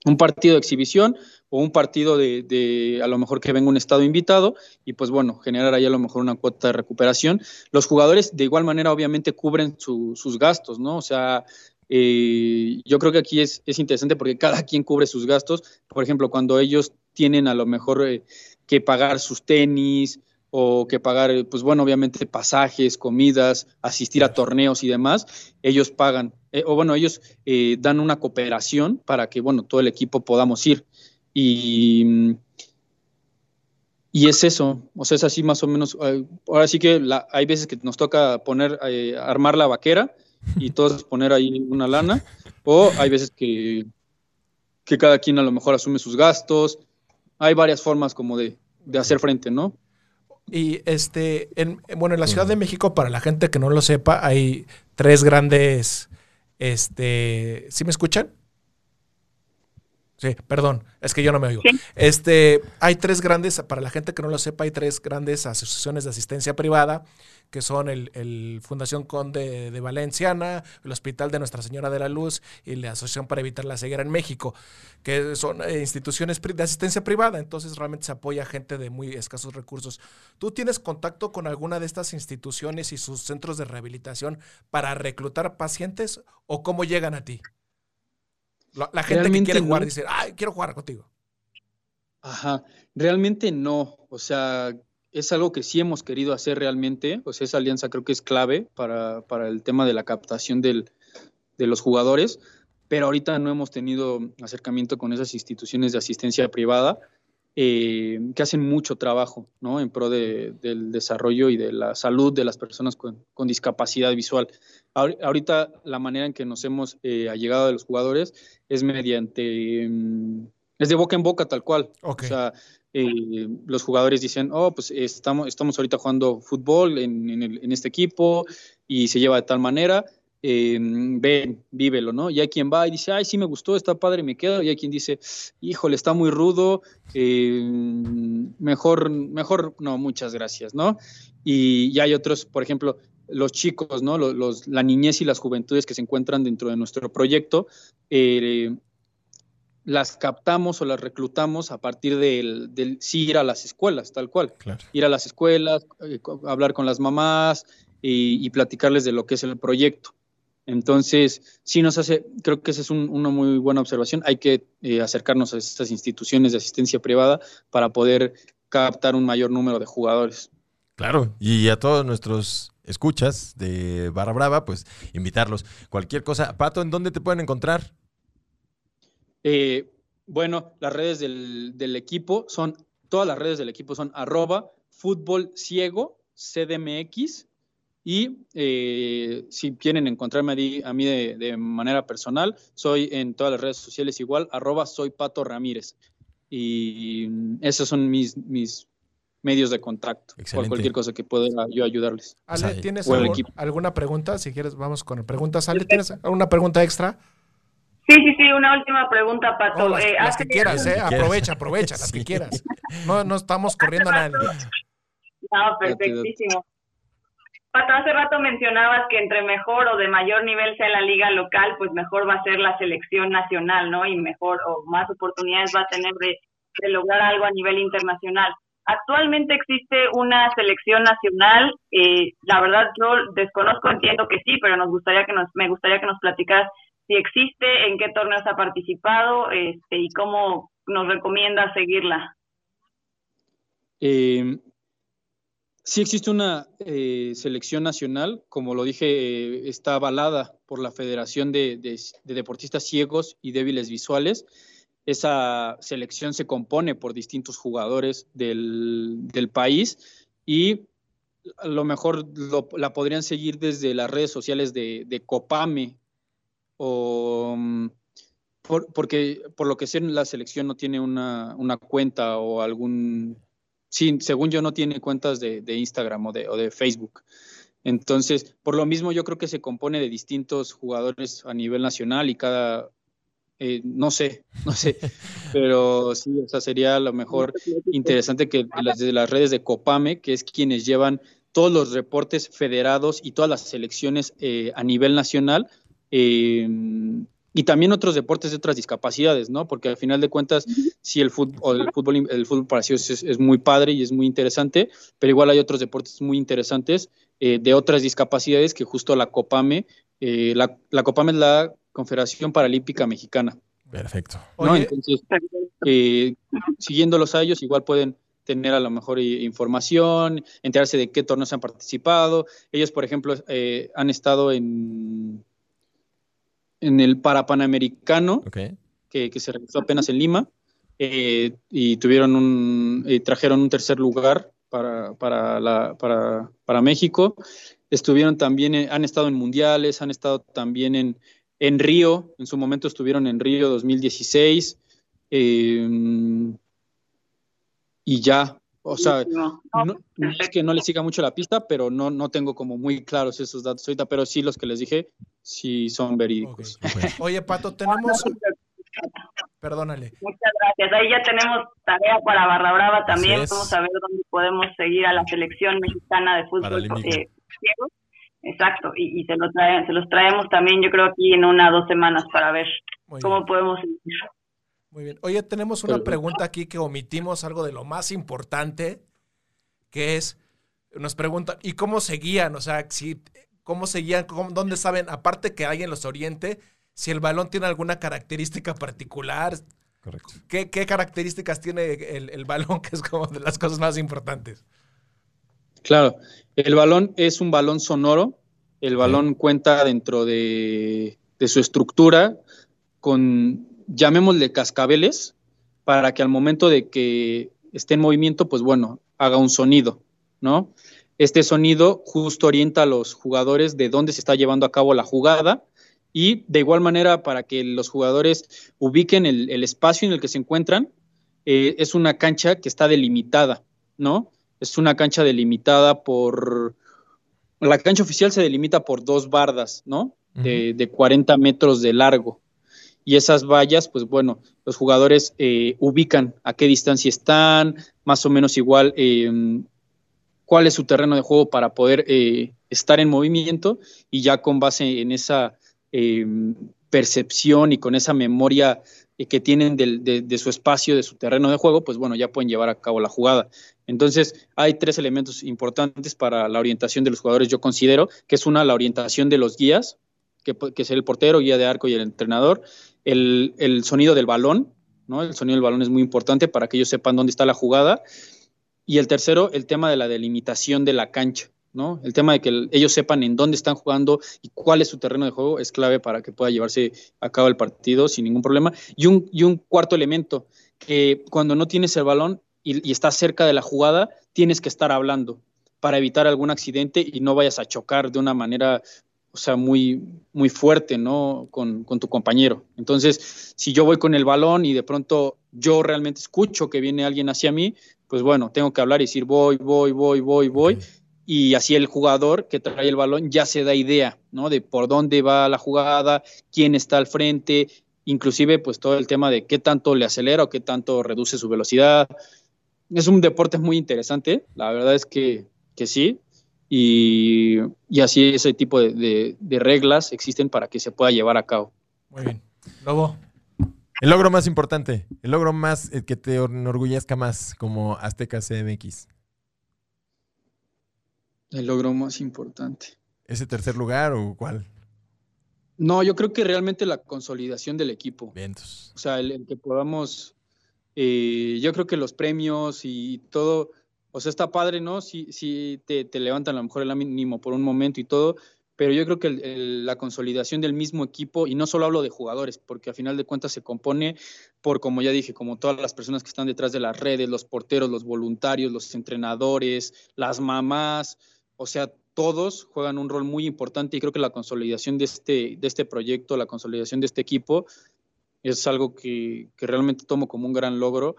un, partido de exhibición o un partido de, de, a lo mejor que venga un estado invitado y pues bueno, generar ahí a lo mejor una cuota de recuperación. Los jugadores de igual manera obviamente cubren su, sus gastos, ¿no? O sea, eh, yo creo que aquí es, es, interesante porque cada quien cubre sus gastos. Por ejemplo, cuando ellos tienen a lo mejor eh, que pagar sus tenis o que pagar, eh, pues bueno, obviamente pasajes, comidas, asistir a torneos y demás, ellos pagan, eh, o bueno, ellos eh, dan una cooperación para que, bueno, todo el equipo podamos ir. Y, y es eso, o sea, es así más o menos. Ahora sí que la, hay veces que nos toca poner, armar la vaquera y todos poner ahí una lana, o hay veces que, que cada quien a lo mejor asume sus gastos. Hay varias formas como de, de hacer frente, ¿no? Y este, en, bueno, en la Ciudad de México, para la gente que no lo sepa, hay tres grandes, este, ¿sí me escuchan? Sí, perdón, es que yo no me oigo. Este, hay tres grandes, para la gente que no lo sepa, hay tres grandes asociaciones de asistencia privada, que son el, Fundación Conde de Valenciana, el Hospital de Nuestra Señora de la Luz y la Asociación para Evitar la Ceguera en México, que son eh, instituciones de asistencia privada, entonces realmente se apoya a gente de muy escasos recursos. ¿Tú tienes contacto con alguna de estas instituciones y sus centros de rehabilitación para reclutar pacientes o cómo llegan a ti? La, gente que quiere jugar dice, ay, quiero jugar contigo. Ajá, realmente no. O sea, es algo que sí hemos querido hacer realmente. O sea, esa alianza creo que es clave para, para el tema de la captación del, de los jugadores. Pero ahorita no hemos tenido acercamiento con esas instituciones de asistencia privada eh, que hacen mucho trabajo ¿no? en pro de, del desarrollo y de la salud de las personas con, con discapacidad visual. Ahorita la manera en que nos hemos eh, allegado de los jugadores es mediante, mm, es de boca en boca tal cual. O sea, eh, los jugadores dicen, oh, pues estamos, estamos ahorita jugando fútbol en, en, el, en este equipo y se lleva de tal manera eh, ven, vívelo, ¿no? Y hay quien va y dice, ay, sí me gustó, está padre, me quedo. Y hay quien dice, híjole, está muy rudo, eh, mejor, mejor, no, muchas gracias, ¿no? Y, hay otros, por ejemplo, los chicos, ¿no? Los, la niñez y las juventudes que se encuentran dentro de nuestro proyecto, eh, las captamos o las reclutamos a partir del, del sí ir a las escuelas, tal cual. Ir a las escuelas, eh, hablar con las mamás y, y platicarles de lo que es el proyecto. Entonces, sí nos hace, creo que esa es una muy buena observación. Hay que eh, acercarnos a estas instituciones de asistencia privada para poder captar un mayor número de jugadores. Claro, y a todos nuestros escuchas de Barra Brava, pues invitarlos. Cualquier cosa. Pato, ¿en dónde te pueden encontrar? Eh, bueno, las redes del, del, equipo son, todas las redes del equipo son arroba fútbol ciego CDMX y eh, si quieren encontrarme a mí, de, manera personal, soy en todas las redes sociales igual, arroba soy Pato Ramírez. Y esos son mis, mis medios de contacto por cualquier cosa que pueda yo ayudarles. Ale, ¿tienes alguna pregunta? Si quieres, vamos con preguntas. Ale, ¿tienes alguna pregunta extra? Sí, sí, sí, una última pregunta, Pato. las, eh, que quieras, ¿eh? Aprovecha, aprovecha, [laughs] las que quieras. No, no estamos corriendo a nadie. No, perfectísimo. Pato, hace rato mencionabas que entre mejor o de mayor nivel sea la liga local, pues mejor va a ser la selección nacional, ¿no? Y mejor o más oportunidades va a tener de, lograr algo a nivel internacional. actualmente existe una selección nacional. Eh, la verdad, yo desconozco, entiendo que sí, pero nos gustaría que nos, me gustaría que nos platicas si existe, en qué torneos ha participado este, y cómo nos recomienda seguirla. Eh, sí existe una eh, selección nacional, como lo dije, eh, está avalada por la Federación de, Deportistas Ciegos y Débiles Visuales. Esa selección se compone por distintos jugadores del, país y a lo mejor la podrían seguir desde las redes sociales de, Copame o... Mm, porque por lo que sé la selección no tiene una, una cuenta o algún sí, según yo no tiene cuentas de, Instagram o de, Facebook. Entonces, por lo mismo yo creo que se compone de distintos jugadores a nivel nacional y cada, eh, no sé, [laughs] no sé, pero sí, o sea, sería a lo mejor interesante que desde las redes de Copame, que es quienes llevan todos los reportes federados y todas las selecciones eh, a nivel nacional, eh, y también otros deportes de otras discapacidades, ¿no? Porque al final de cuentas, sí, el fútbol, el fútbol, el fútbol para sí es, muy padre y es muy interesante, pero igual hay otros deportes muy interesantes eh, de otras discapacidades que justo la COPAME, eh, la, la, COPAME es la Confederación Paralímpica Mexicana. Perfecto. ¿no? Entonces, eh, siguiéndolos a ellos, igual pueden tener a lo mejor información, enterarse de qué torneos han participado. Ellos, por ejemplo, han estado en en el Parapanamericano, que, que, se realizó apenas en Lima, eh, y tuvieron un, eh, trajeron un tercer lugar para, para, la, para, para México. Estuvieron también, han estado en mundiales, han estado también en, en Río, en su momento estuvieron en Río 2016. Eh, y ya, o sea, no, es que no les siga mucho la pista, pero no, no tengo como muy claros esos datos ahorita, pero sí los que les dije, sí son verídicos. [laughs] Oye, Pato, tenemos... Perdónale. Muchas gracias. Ahí ya tenemos tarea para Barra Brava también. Vamos a ver dónde podemos seguir a la selección mexicana de fútbol eh, Exacto, y, y se, lo se los traemos también, yo creo, aquí en una o dos semanas para ver cómo podemos seguir. Muy bien. Oye, tenemos una pregunta aquí que omitimos algo de lo más importante, que es, nos preguntan, ¿y cómo seguían? O sea, si, ¿cómo seguían? ¿Dónde saben, aparte que alguien los oriente, si el balón tiene alguna característica particular? Correcto. ¿Qué, características tiene el, balón, que es como de las cosas más importantes? Claro, el balón es un balón sonoro, el balón cuenta dentro de, de su estructura con llamémosle cascabeles, para que al momento de que esté en movimiento, pues bueno, haga un sonido, ¿no? Este sonido justo orienta a los jugadores de dónde se está llevando a cabo la jugada y de igual manera para que los jugadores ubiquen el, espacio en el que se encuentran, eh, es una cancha que está delimitada, ¿no? Es una cancha delimitada por... La cancha oficial se delimita por dos bardas, ¿no? De, de 40 metros de largo y esas vallas, pues bueno, los jugadores eh, ubican a qué distancia están, más o menos igual eh, cuál es su terreno de juego para poder eh, estar en movimiento y ya con base en esa percepción y con esa memoria que tienen de, su espacio, de su terreno de juego, pues bueno, ya pueden llevar a cabo la jugada. Entonces, hay tres elementos importantes para la orientación de los jugadores, yo considero, que es una, la orientación de los guías, que, que es el portero, guía de arco y el entrenador, el, sonido del balón, ¿no? El sonido del balón es muy importante para que ellos sepan dónde está la jugada. Y el tercero, el tema de la delimitación de la cancha, ¿no? El tema de que ellos sepan en dónde están jugando y cuál es su terreno de juego es clave para que pueda llevarse a cabo el partido sin ningún problema. Y un, cuarto elemento, que cuando no tienes el balón y, y estás cerca de la jugada, tienes que estar hablando para evitar algún accidente y no vayas a chocar de una manera o sea, muy, muy fuerte, ¿no? Con, tu compañero. Entonces, si yo voy con el balón y de pronto yo realmente escucho que viene alguien hacia mí, pues bueno, tengo que hablar y decir voy, voy, voy, voy, voy. Y así el jugador que trae el balón ya se da idea, ¿no? De por dónde va la jugada, quién está al frente, inclusive pues todo el tema de qué tanto le acelera o qué tanto reduce su velocidad. Es un deporte muy interesante, la verdad es que, que sí, y, así ese tipo de, reglas existen para que se pueda llevar a cabo. Muy bien. Lobo. El logro más importante, el logro más el que te enorgullezca más como Azteca CMX. El logro más importante. ¿Ese tercer lugar o cuál? No, yo creo que realmente la consolidación del equipo. Vientos. O sea, el, que podamos, eh, yo creo que los premios y todo, o sea, está padre, ¿no? Si, si te, te levantan a lo mejor el ánimo por un momento y todo, pero yo creo que la consolidación del mismo equipo, y no solo hablo de jugadores, porque a final de cuentas se compone por, como ya dije, como todas las personas que están detrás de las redes, los porteros, los voluntarios, los entrenadores, las mamás, o sea, todos juegan un rol muy importante y creo que la consolidación de este, de este proyecto, la consolidación de este equipo, es algo que, realmente tomo como un gran logro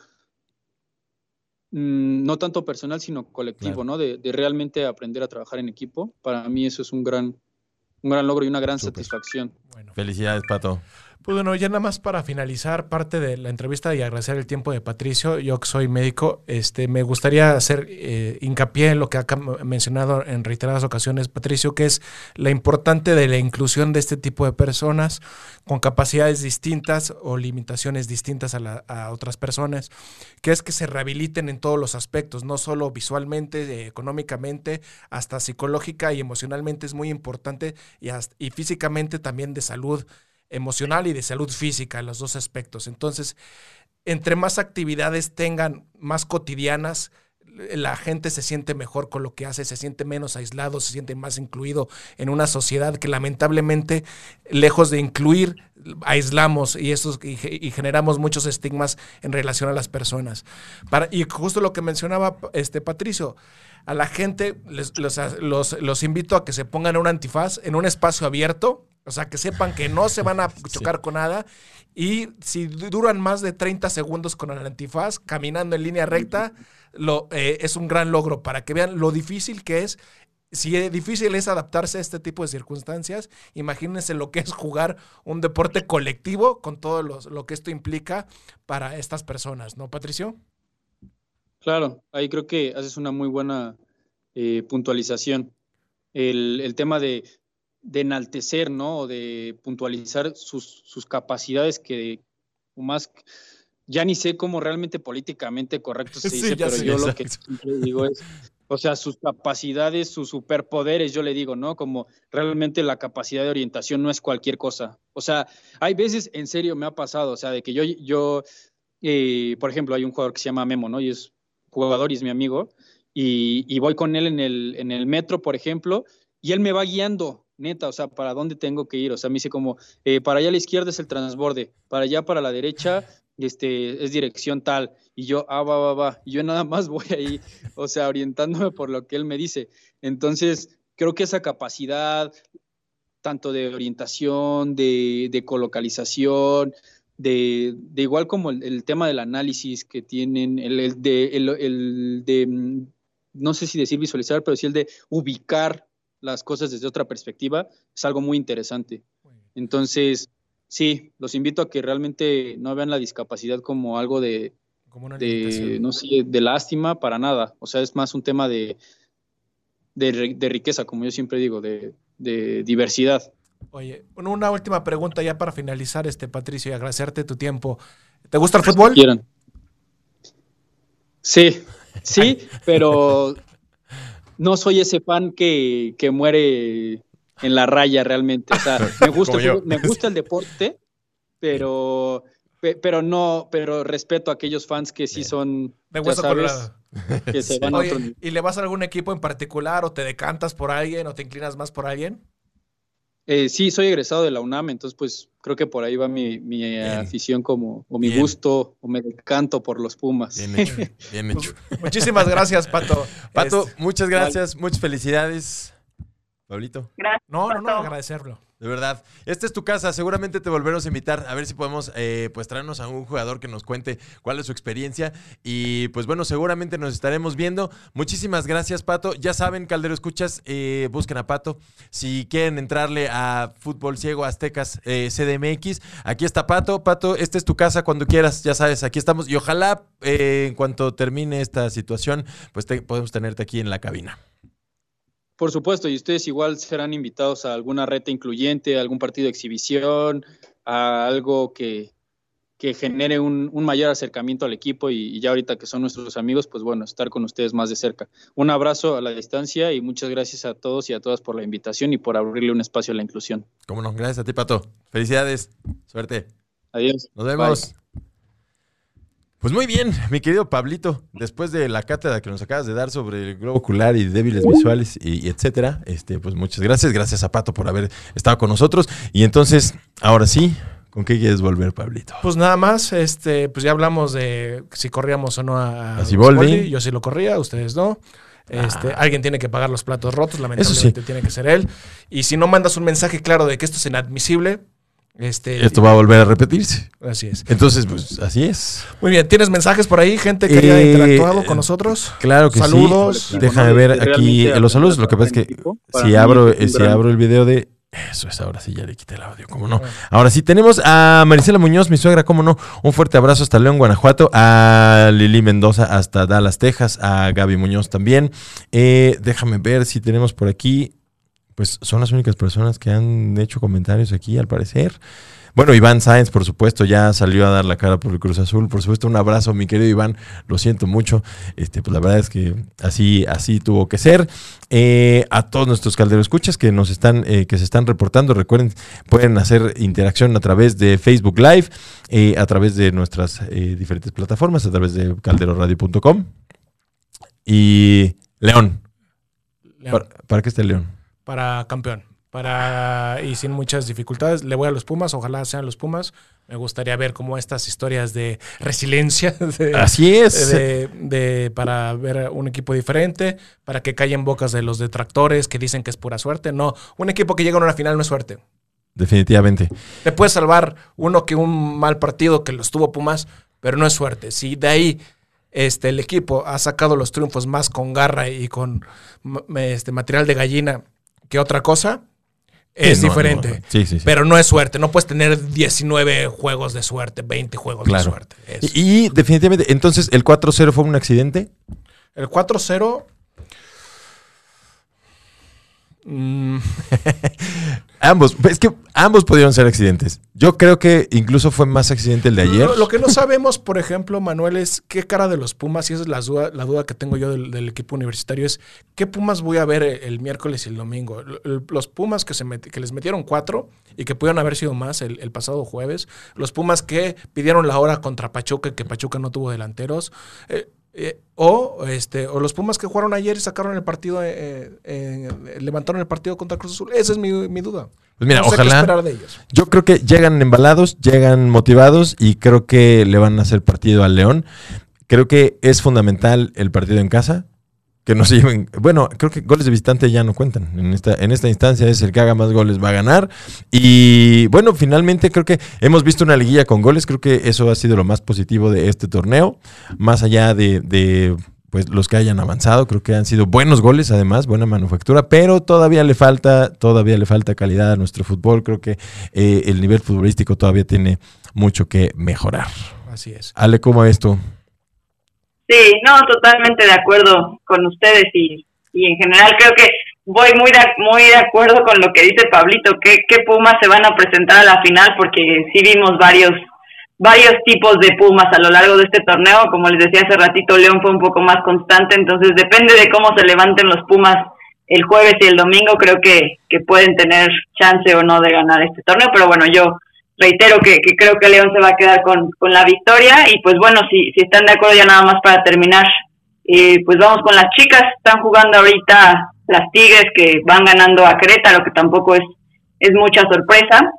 no tanto personal, sino colectivo, ¿no? De, de, realmente aprender a trabajar en equipo. Para mí eso es un gran, un gran logro y una gran satisfacción. Felicidades, Pato. Pues bueno, ya nada más para finalizar parte de la entrevista y agradecer el tiempo de Patricio, yo que soy médico, este, me gustaría hacer eh, hincapié en lo que ha mencionado en reiteradas ocasiones Patricio, que es la importante de la inclusión de este tipo de personas con capacidades distintas o limitaciones distintas a, a otras personas, que es que se rehabiliten en todos los aspectos, no solo visualmente, económicamente, hasta psicológica y emocionalmente es muy importante y, y físicamente también de salud emocional y de salud física, los dos aspectos. Entonces, entre más actividades tengan, más cotidianas, la gente se siente mejor con lo que hace, se siente menos aislado, se siente más incluido en una sociedad que lamentablemente, lejos de incluir, aislamos y, eso, y, generamos muchos estigmas en relación a las personas. Para, y justo lo que mencionaba este Patricio, a la gente les, los, los, los invito a que se pongan un antifaz en un espacio abierto, o sea, que sepan que no se van a [laughs] chocar con nada. Y si duran más de 30 segundos con el antifaz, caminando en línea recta, [laughs] lo, eh, es un gran logro para que vean lo difícil que es. Si es difícil es adaptarse a este tipo de circunstancias, imagínense lo que es jugar un deporte colectivo con todo lo que esto implica para estas personas, ¿no, Patricio? Claro, ahí creo que haces una muy buena eh, puntualización. El, el, tema de de enaltecer, ¿no? O de puntualizar sus, sus capacidades que más ya ni sé cómo realmente políticamente correcto se [laughs] dice, pero yo lo que digo es, o sea, sus capacidades, sus superpoderes, yo le digo, ¿no? Como realmente la capacidad de orientación no es cualquier cosa. O sea, hay veces, en serio, me ha pasado, o sea, de que yo, yo eh, por ejemplo, hay un jugador que se llama Memo, ¿no? Y es jugador y es mi amigo, y, y voy con él en el, en el metro, por ejemplo, y él me va guiando, neta, o sea, ¿para dónde tengo que ir? O sea, me dice como, eh, para allá a la izquierda es el transborde, para allá para la derecha este, es dirección tal. Y yo, ah, va, va, va. Y yo nada más [laughs] voy ahí, o sea, orientándome por lo que él me dice. Entonces, creo que esa capacidad, tanto de orientación, de, de colocalización, de, de, igual como el, tema del análisis que tienen, el, de, el, de, mm, no sé si decir visualizar, pero sí el de ubicar las cosas desde otra perspectiva, es algo muy interesante. Entonces, sí, los invito a que realmente no vean la discapacidad como algo de, no sé, de lástima para nada. O sea, es más un tema de, de, riqueza, como yo siempre digo, de, diversidad. Oye, una última pregunta ya para finalizar, este Patricio, y agradecerte tu tiempo. ¿Te gusta el fútbol? Sí, sí, [laughs] pero no soy ese fan que, que muere en la raya realmente. O sea, [laughs] me gusta, el, me gusta el deporte, pero, pero no, pero respeto a aquellos fans que sí son. De hueso colorado. Que se [laughs] van a otro... ¿Y le vas a algún equipo en particular o te decantas por alguien o te inclinas más por alguien? Eh, sí, soy egresado de la UNAM, entonces pues creo que por ahí va mi, mi afición como, o mi gusto, o me decanto por los Pumas. Bien hecho, bien hecho. [laughs] Muchísimas gracias, Pato. Pato, este, muchas gracias, muchas felicidades. Pablito. Gracias. No, no, no, agradecerlo. De verdad. Esta es tu casa. Seguramente te volveremos a invitar a ver si podemos eh, pues traernos a un jugador que nos cuente cuál es su experiencia. Y pues bueno, seguramente nos estaremos viendo. Muchísimas gracias, Pato. Ya saben, Caldero Escuchas, eh, busquen a Pato. Si quieren entrarle a Fútbol Ciego Aztecas eh, CDMX, aquí está Pato. Pato, esta es tu casa cuando quieras. Ya sabes, aquí estamos. Y ojalá en cuanto termine esta situación, pues podemos tenerte aquí en la cabina. Por supuesto, y ustedes igual serán invitados a alguna reta incluyente, a algún partido de exhibición, a algo que, que genere un, mayor acercamiento al equipo y, ya ahorita que son nuestros amigos, pues bueno, estar con ustedes más de cerca. Un abrazo a la distancia y muchas gracias a todos y a todas por la invitación y por abrirle un espacio a la inclusión. Cómo no, gracias a ti, Pato. Felicidades, suerte. Adiós. Nos vemos. Pues muy bien, mi querido Pablito, después de la cátedra que nos acabas de dar sobre el globo ocular y débiles visuales y, etcétera, este, pues muchas gracias, gracias a Pato por haber estado con nosotros. Y entonces, ahora sí, ¿Con qué quieres volver, Pablito? Pues nada más, este, pues ya hablamos de si corríamos o no a, a Ciboldi. Yo sí lo corría, ustedes no. Este, ah. Alguien tiene que pagar los platos rotos, lamentablemente tiene que ser él. Y si no mandas un mensaje claro de que esto es inadmisible, este, esto va a volver a repetirse. Así es. Entonces, pues así es. Muy bien, ¿tienes mensajes por ahí? Gente que haya eh, interactuado con nosotros. Claro que saludos. sí. Déjame ver aquí los saludos. Lo que pasa es que si abro, si abro el video de eso es, ahora sí, ya le quité el audio, ¿cómo no? Ahora sí, tenemos a Marisela Muñoz, mi suegra, ¿cómo no? Un fuerte abrazo hasta León, Guanajuato, a Lili Mendoza hasta Dallas, Texas, a Gaby Muñoz también. Eh, déjame ver si tenemos por aquí, pues son las únicas personas que han hecho comentarios aquí, al parecer. Bueno, Iván Sáenz, por supuesto, ya salió a dar la cara por el Cruz Azul. Por supuesto, un abrazo, mi querido Iván. Lo siento mucho. Este, pues la verdad es que así, así tuvo que ser. Eh, a todos nuestros calderos escuchas que nos están, eh, que se están reportando, recuerden, pueden hacer interacción a través de Facebook Live, eh, a través de nuestras diferentes plataformas, a través de calderoradio.com. Y León. ¿Para, ¿Para qué está el León? Para campeón para y sin muchas dificultades. Le voy a los Pumas, ojalá sean los Pumas. Me gustaría ver como estas historias de resiliencia. [laughs] Así es. De, para ver un equipo diferente, para que callen bocas de los detractores que dicen que es pura suerte. No, un equipo que llega a una final no es suerte. Definitivamente. Te puede salvar uno que un mal partido que los tuvo Pumas, pero no es suerte. Si de ahí este, el equipo ha sacado los triunfos más con garra y con este, material de gallina que otra cosa, es diferente. pero no es suerte. No puedes tener 19 juegos de suerte, 20 juegos de suerte. Y, y, definitivamente, entonces, ¿el 4-0 fue un accidente? El 4-0 [laughs] Mm. Ambos, es que ambos pudieron ser accidentes. Yo creo que incluso fue más accidente el de ayer. Lo, que no sabemos, por ejemplo, Manuel, es qué cara de los Pumas, y esa es la duda, la duda que tengo yo del, equipo universitario, es qué Pumas voy a ver el, miércoles y el domingo. Los Pumas que, se que les metieron cuatro y que pudieron haber sido más el, pasado jueves. Los Pumas que pidieron la hora contra Pachuca, que Pachuca no tuvo delanteros. Eh, eh, o, este, o los Pumas que jugaron ayer y sacaron el partido, eh, eh, levantaron el partido contra Cruz Azul. Esa es mi, duda. Pues mira, ojalá. Yo creo que llegan embalados, llegan motivados y creo que le van a hacer partido al León. Creo que es fundamental el partido en casa que no se [laughs] lleven. Bueno, creo que goles de visitante ya no cuentan. En esta, en esta instancia es el que haga más goles va a ganar. Y bueno, finalmente creo que hemos visto una liguilla con goles. Creo que eso ha sido lo más positivo de este torneo. Más allá de, pues los que hayan avanzado, creo que han sido buenos goles, además, buena manufactura, pero todavía le falta, todavía le falta calidad a nuestro fútbol. Creo que eh, el nivel futbolístico todavía tiene mucho que mejorar. Así es. Ale, ¿cómo es tú? Sí, no, totalmente de acuerdo con ustedes y, y en general creo que voy muy de, muy de acuerdo con lo que dice Pablito, que qué Pumas se van a presentar a la final porque sí vimos varios varios tipos de Pumas a lo largo de este torneo, como les decía hace ratito, León fue un poco más constante, entonces depende de cómo se levanten los Pumas el jueves y el domingo, creo que, que pueden tener chance o no de ganar este torneo, pero bueno, yo reitero que, creo que León se va a quedar con, la victoria y pues bueno, si, están de acuerdo ya nada más para terminar, eh, pues vamos con las chicas, están jugando ahorita las Tigres que van ganando a Querétaro, que tampoco es, es mucha sorpresa,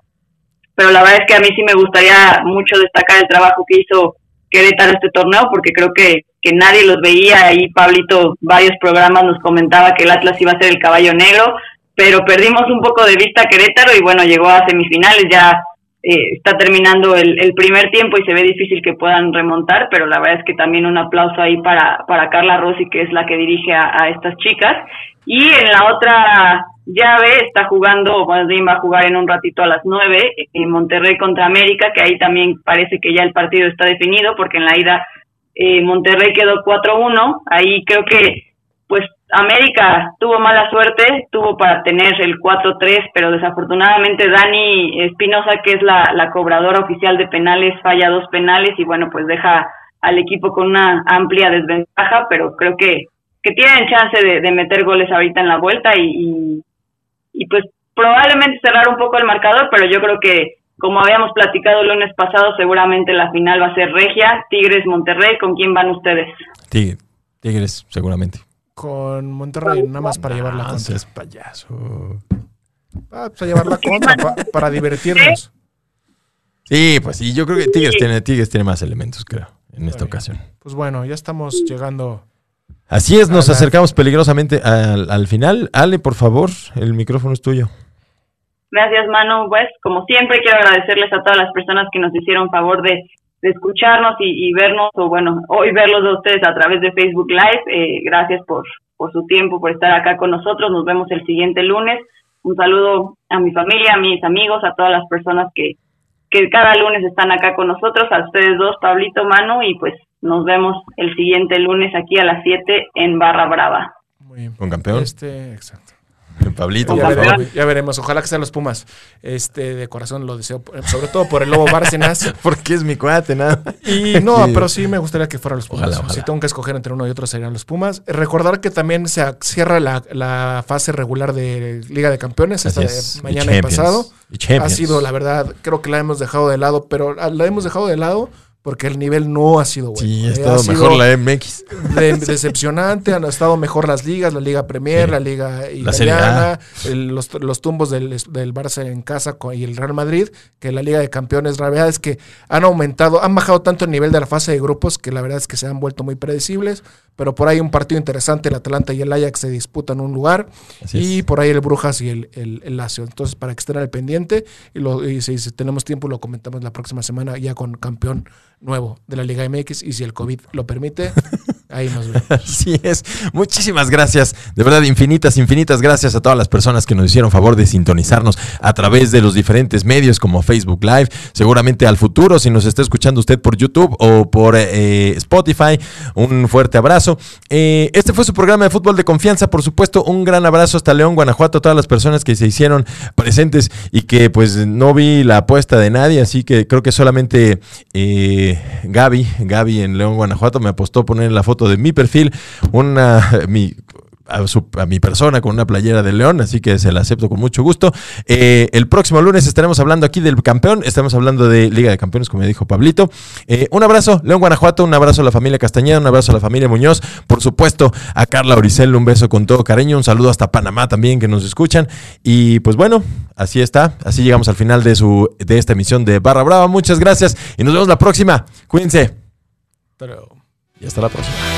pero la verdad es que a mí sí me gustaría mucho destacar el trabajo que hizo Querétaro este torneo, porque creo que, que nadie los veía, ahí Pablito varios programas nos comentaba que el Atlas iba a ser el caballo negro, pero perdimos un poco de vista a Querétaro y bueno, llegó a semifinales, ya eh, está terminando el, primer tiempo y se ve difícil que puedan remontar, pero la verdad es que también un aplauso ahí para, para Carla Rossi, que es la que dirige a, estas chicas. Y en la otra llave está jugando, bueno, va a jugar en un ratito a las 9 en Monterrey contra América, que ahí también parece que ya el partido está definido, porque en la ida eh, Monterrey quedó 4-1, ahí creo que pues América tuvo mala suerte, tuvo para tener el 4-3, pero desafortunadamente Dani Espinosa, que es la, la cobradora oficial de penales, falla dos penales y bueno, pues deja al equipo con una amplia desventaja, pero creo que, que tienen chance de, de meter goles ahorita en la vuelta y, y, pues probablemente cerrar un poco el marcador, pero yo creo que como habíamos platicado el lunes pasado, seguramente la final va a ser Regia, Tigres, Monterrey. ¿Con quién van ustedes? Tigres seguramente. Con Monterrey, nada más para llevar la contra. seas payaso. Ah, pues a llevar la contra, pa- para divertirnos. Sí, pues sí, yo creo que Tigres tiene, Tigres tiene más elementos, creo, en esta ocasión. Pues bueno, ya estamos llegando. Así es, nos acercamos peligrosamente al, al final. Ale, por favor, el micrófono es tuyo. Gracias, Manu. Pues, como siempre, quiero agradecerles a todas las personas que nos hicieron favor de, de escucharnos y, y vernos, o bueno, hoy verlos a ustedes a través de Facebook Live. Eh, gracias por, por su tiempo, por estar acá con nosotros. Nos vemos el siguiente lunes. Un saludo a mi familia, a mis amigos, a todas las personas que, que cada lunes están acá con nosotros, a ustedes dos, Pablito, Manu, y pues nos vemos el siguiente lunes aquí a las 7 en Barra Brava. Muy bien. Con campeón. Este, exacto. [laughs] Pablito, Ya por campeón. favor. veremos, ya veremos. Ojalá que sean los Pumas. Este, de corazón lo deseo, sobre todo por el Lobo Bárcenas. [laughs] Porque es mi cuate, nada. Y no, Sí. pero sí me gustaría que fueran los Pumas. Ojalá, ojalá. Si tengo que escoger entre uno y otro serían los Pumas. Recordar que también se cierra la, la fase regular de Liga de Campeones Así esta de es. mañana y pasado. Y. Ha sido, la verdad, creo que la hemos dejado de lado, pero ah, la hemos dejado de lado porque el nivel no ha sido bueno. Sí, ha Eh, estado mejor la MX. de- [laughs] decepcionante, han estado mejor las ligas, la Liga Premier, Sí. la Liga La. Italiana, el- los, los tumbos del, del Barça en casa y el Real Madrid, que la Liga de Campeones, la verdad es que han aumentado, han bajado tanto el nivel de la fase de grupos que la verdad es que se han vuelto muy predecibles, pero por ahí un partido interesante, el Atalanta y el Ajax se disputan un lugar, Así y es. por ahí el Brujas y el, el, el Lazio. Entonces, para que estén al pendiente, y, lo, y si, si tenemos tiempo, lo comentamos la próxima semana ya con campeón nuevo de la Liga MX, y si el COVID lo permite, [laughs] ahí nos vemos. [laughs] Así es. Muchísimas gracias. De verdad, infinitas, infinitas gracias a todas las personas que nos hicieron favor de sintonizarnos a través de los diferentes medios como Facebook Live. Seguramente al futuro, si nos está escuchando usted por YouTube o por eh, Spotify, un fuerte abrazo. Eh, este fue su programa de fútbol de confianza. Por supuesto, un gran abrazo hasta León, Guanajuato, a todas las personas que se hicieron presentes y que pues no vi la apuesta de nadie. Así que creo que solamente eh, Gaby, Gaby en León, Guanajuato, me apostó poner la foto de mi perfil una [laughs] mi a, mi persona con una playera de León, así que se la acepto con mucho gusto. Eh, el próximo lunes estaremos hablando aquí del campeón, estaremos hablando de Liga de Campeones, como dijo Pablito. Eh, un abrazo, León Guanajuato, un abrazo a la familia Castañeda, un abrazo a la familia Muñoz, por supuesto a Carla Oricel, un beso con todo cariño, un saludo hasta Panamá también que nos escuchan. Y pues bueno, así está, así llegamos al final de, su, de esta emisión de Barra Brava. Muchas gracias y nos vemos la próxima. Cuídense. Y hasta la próxima.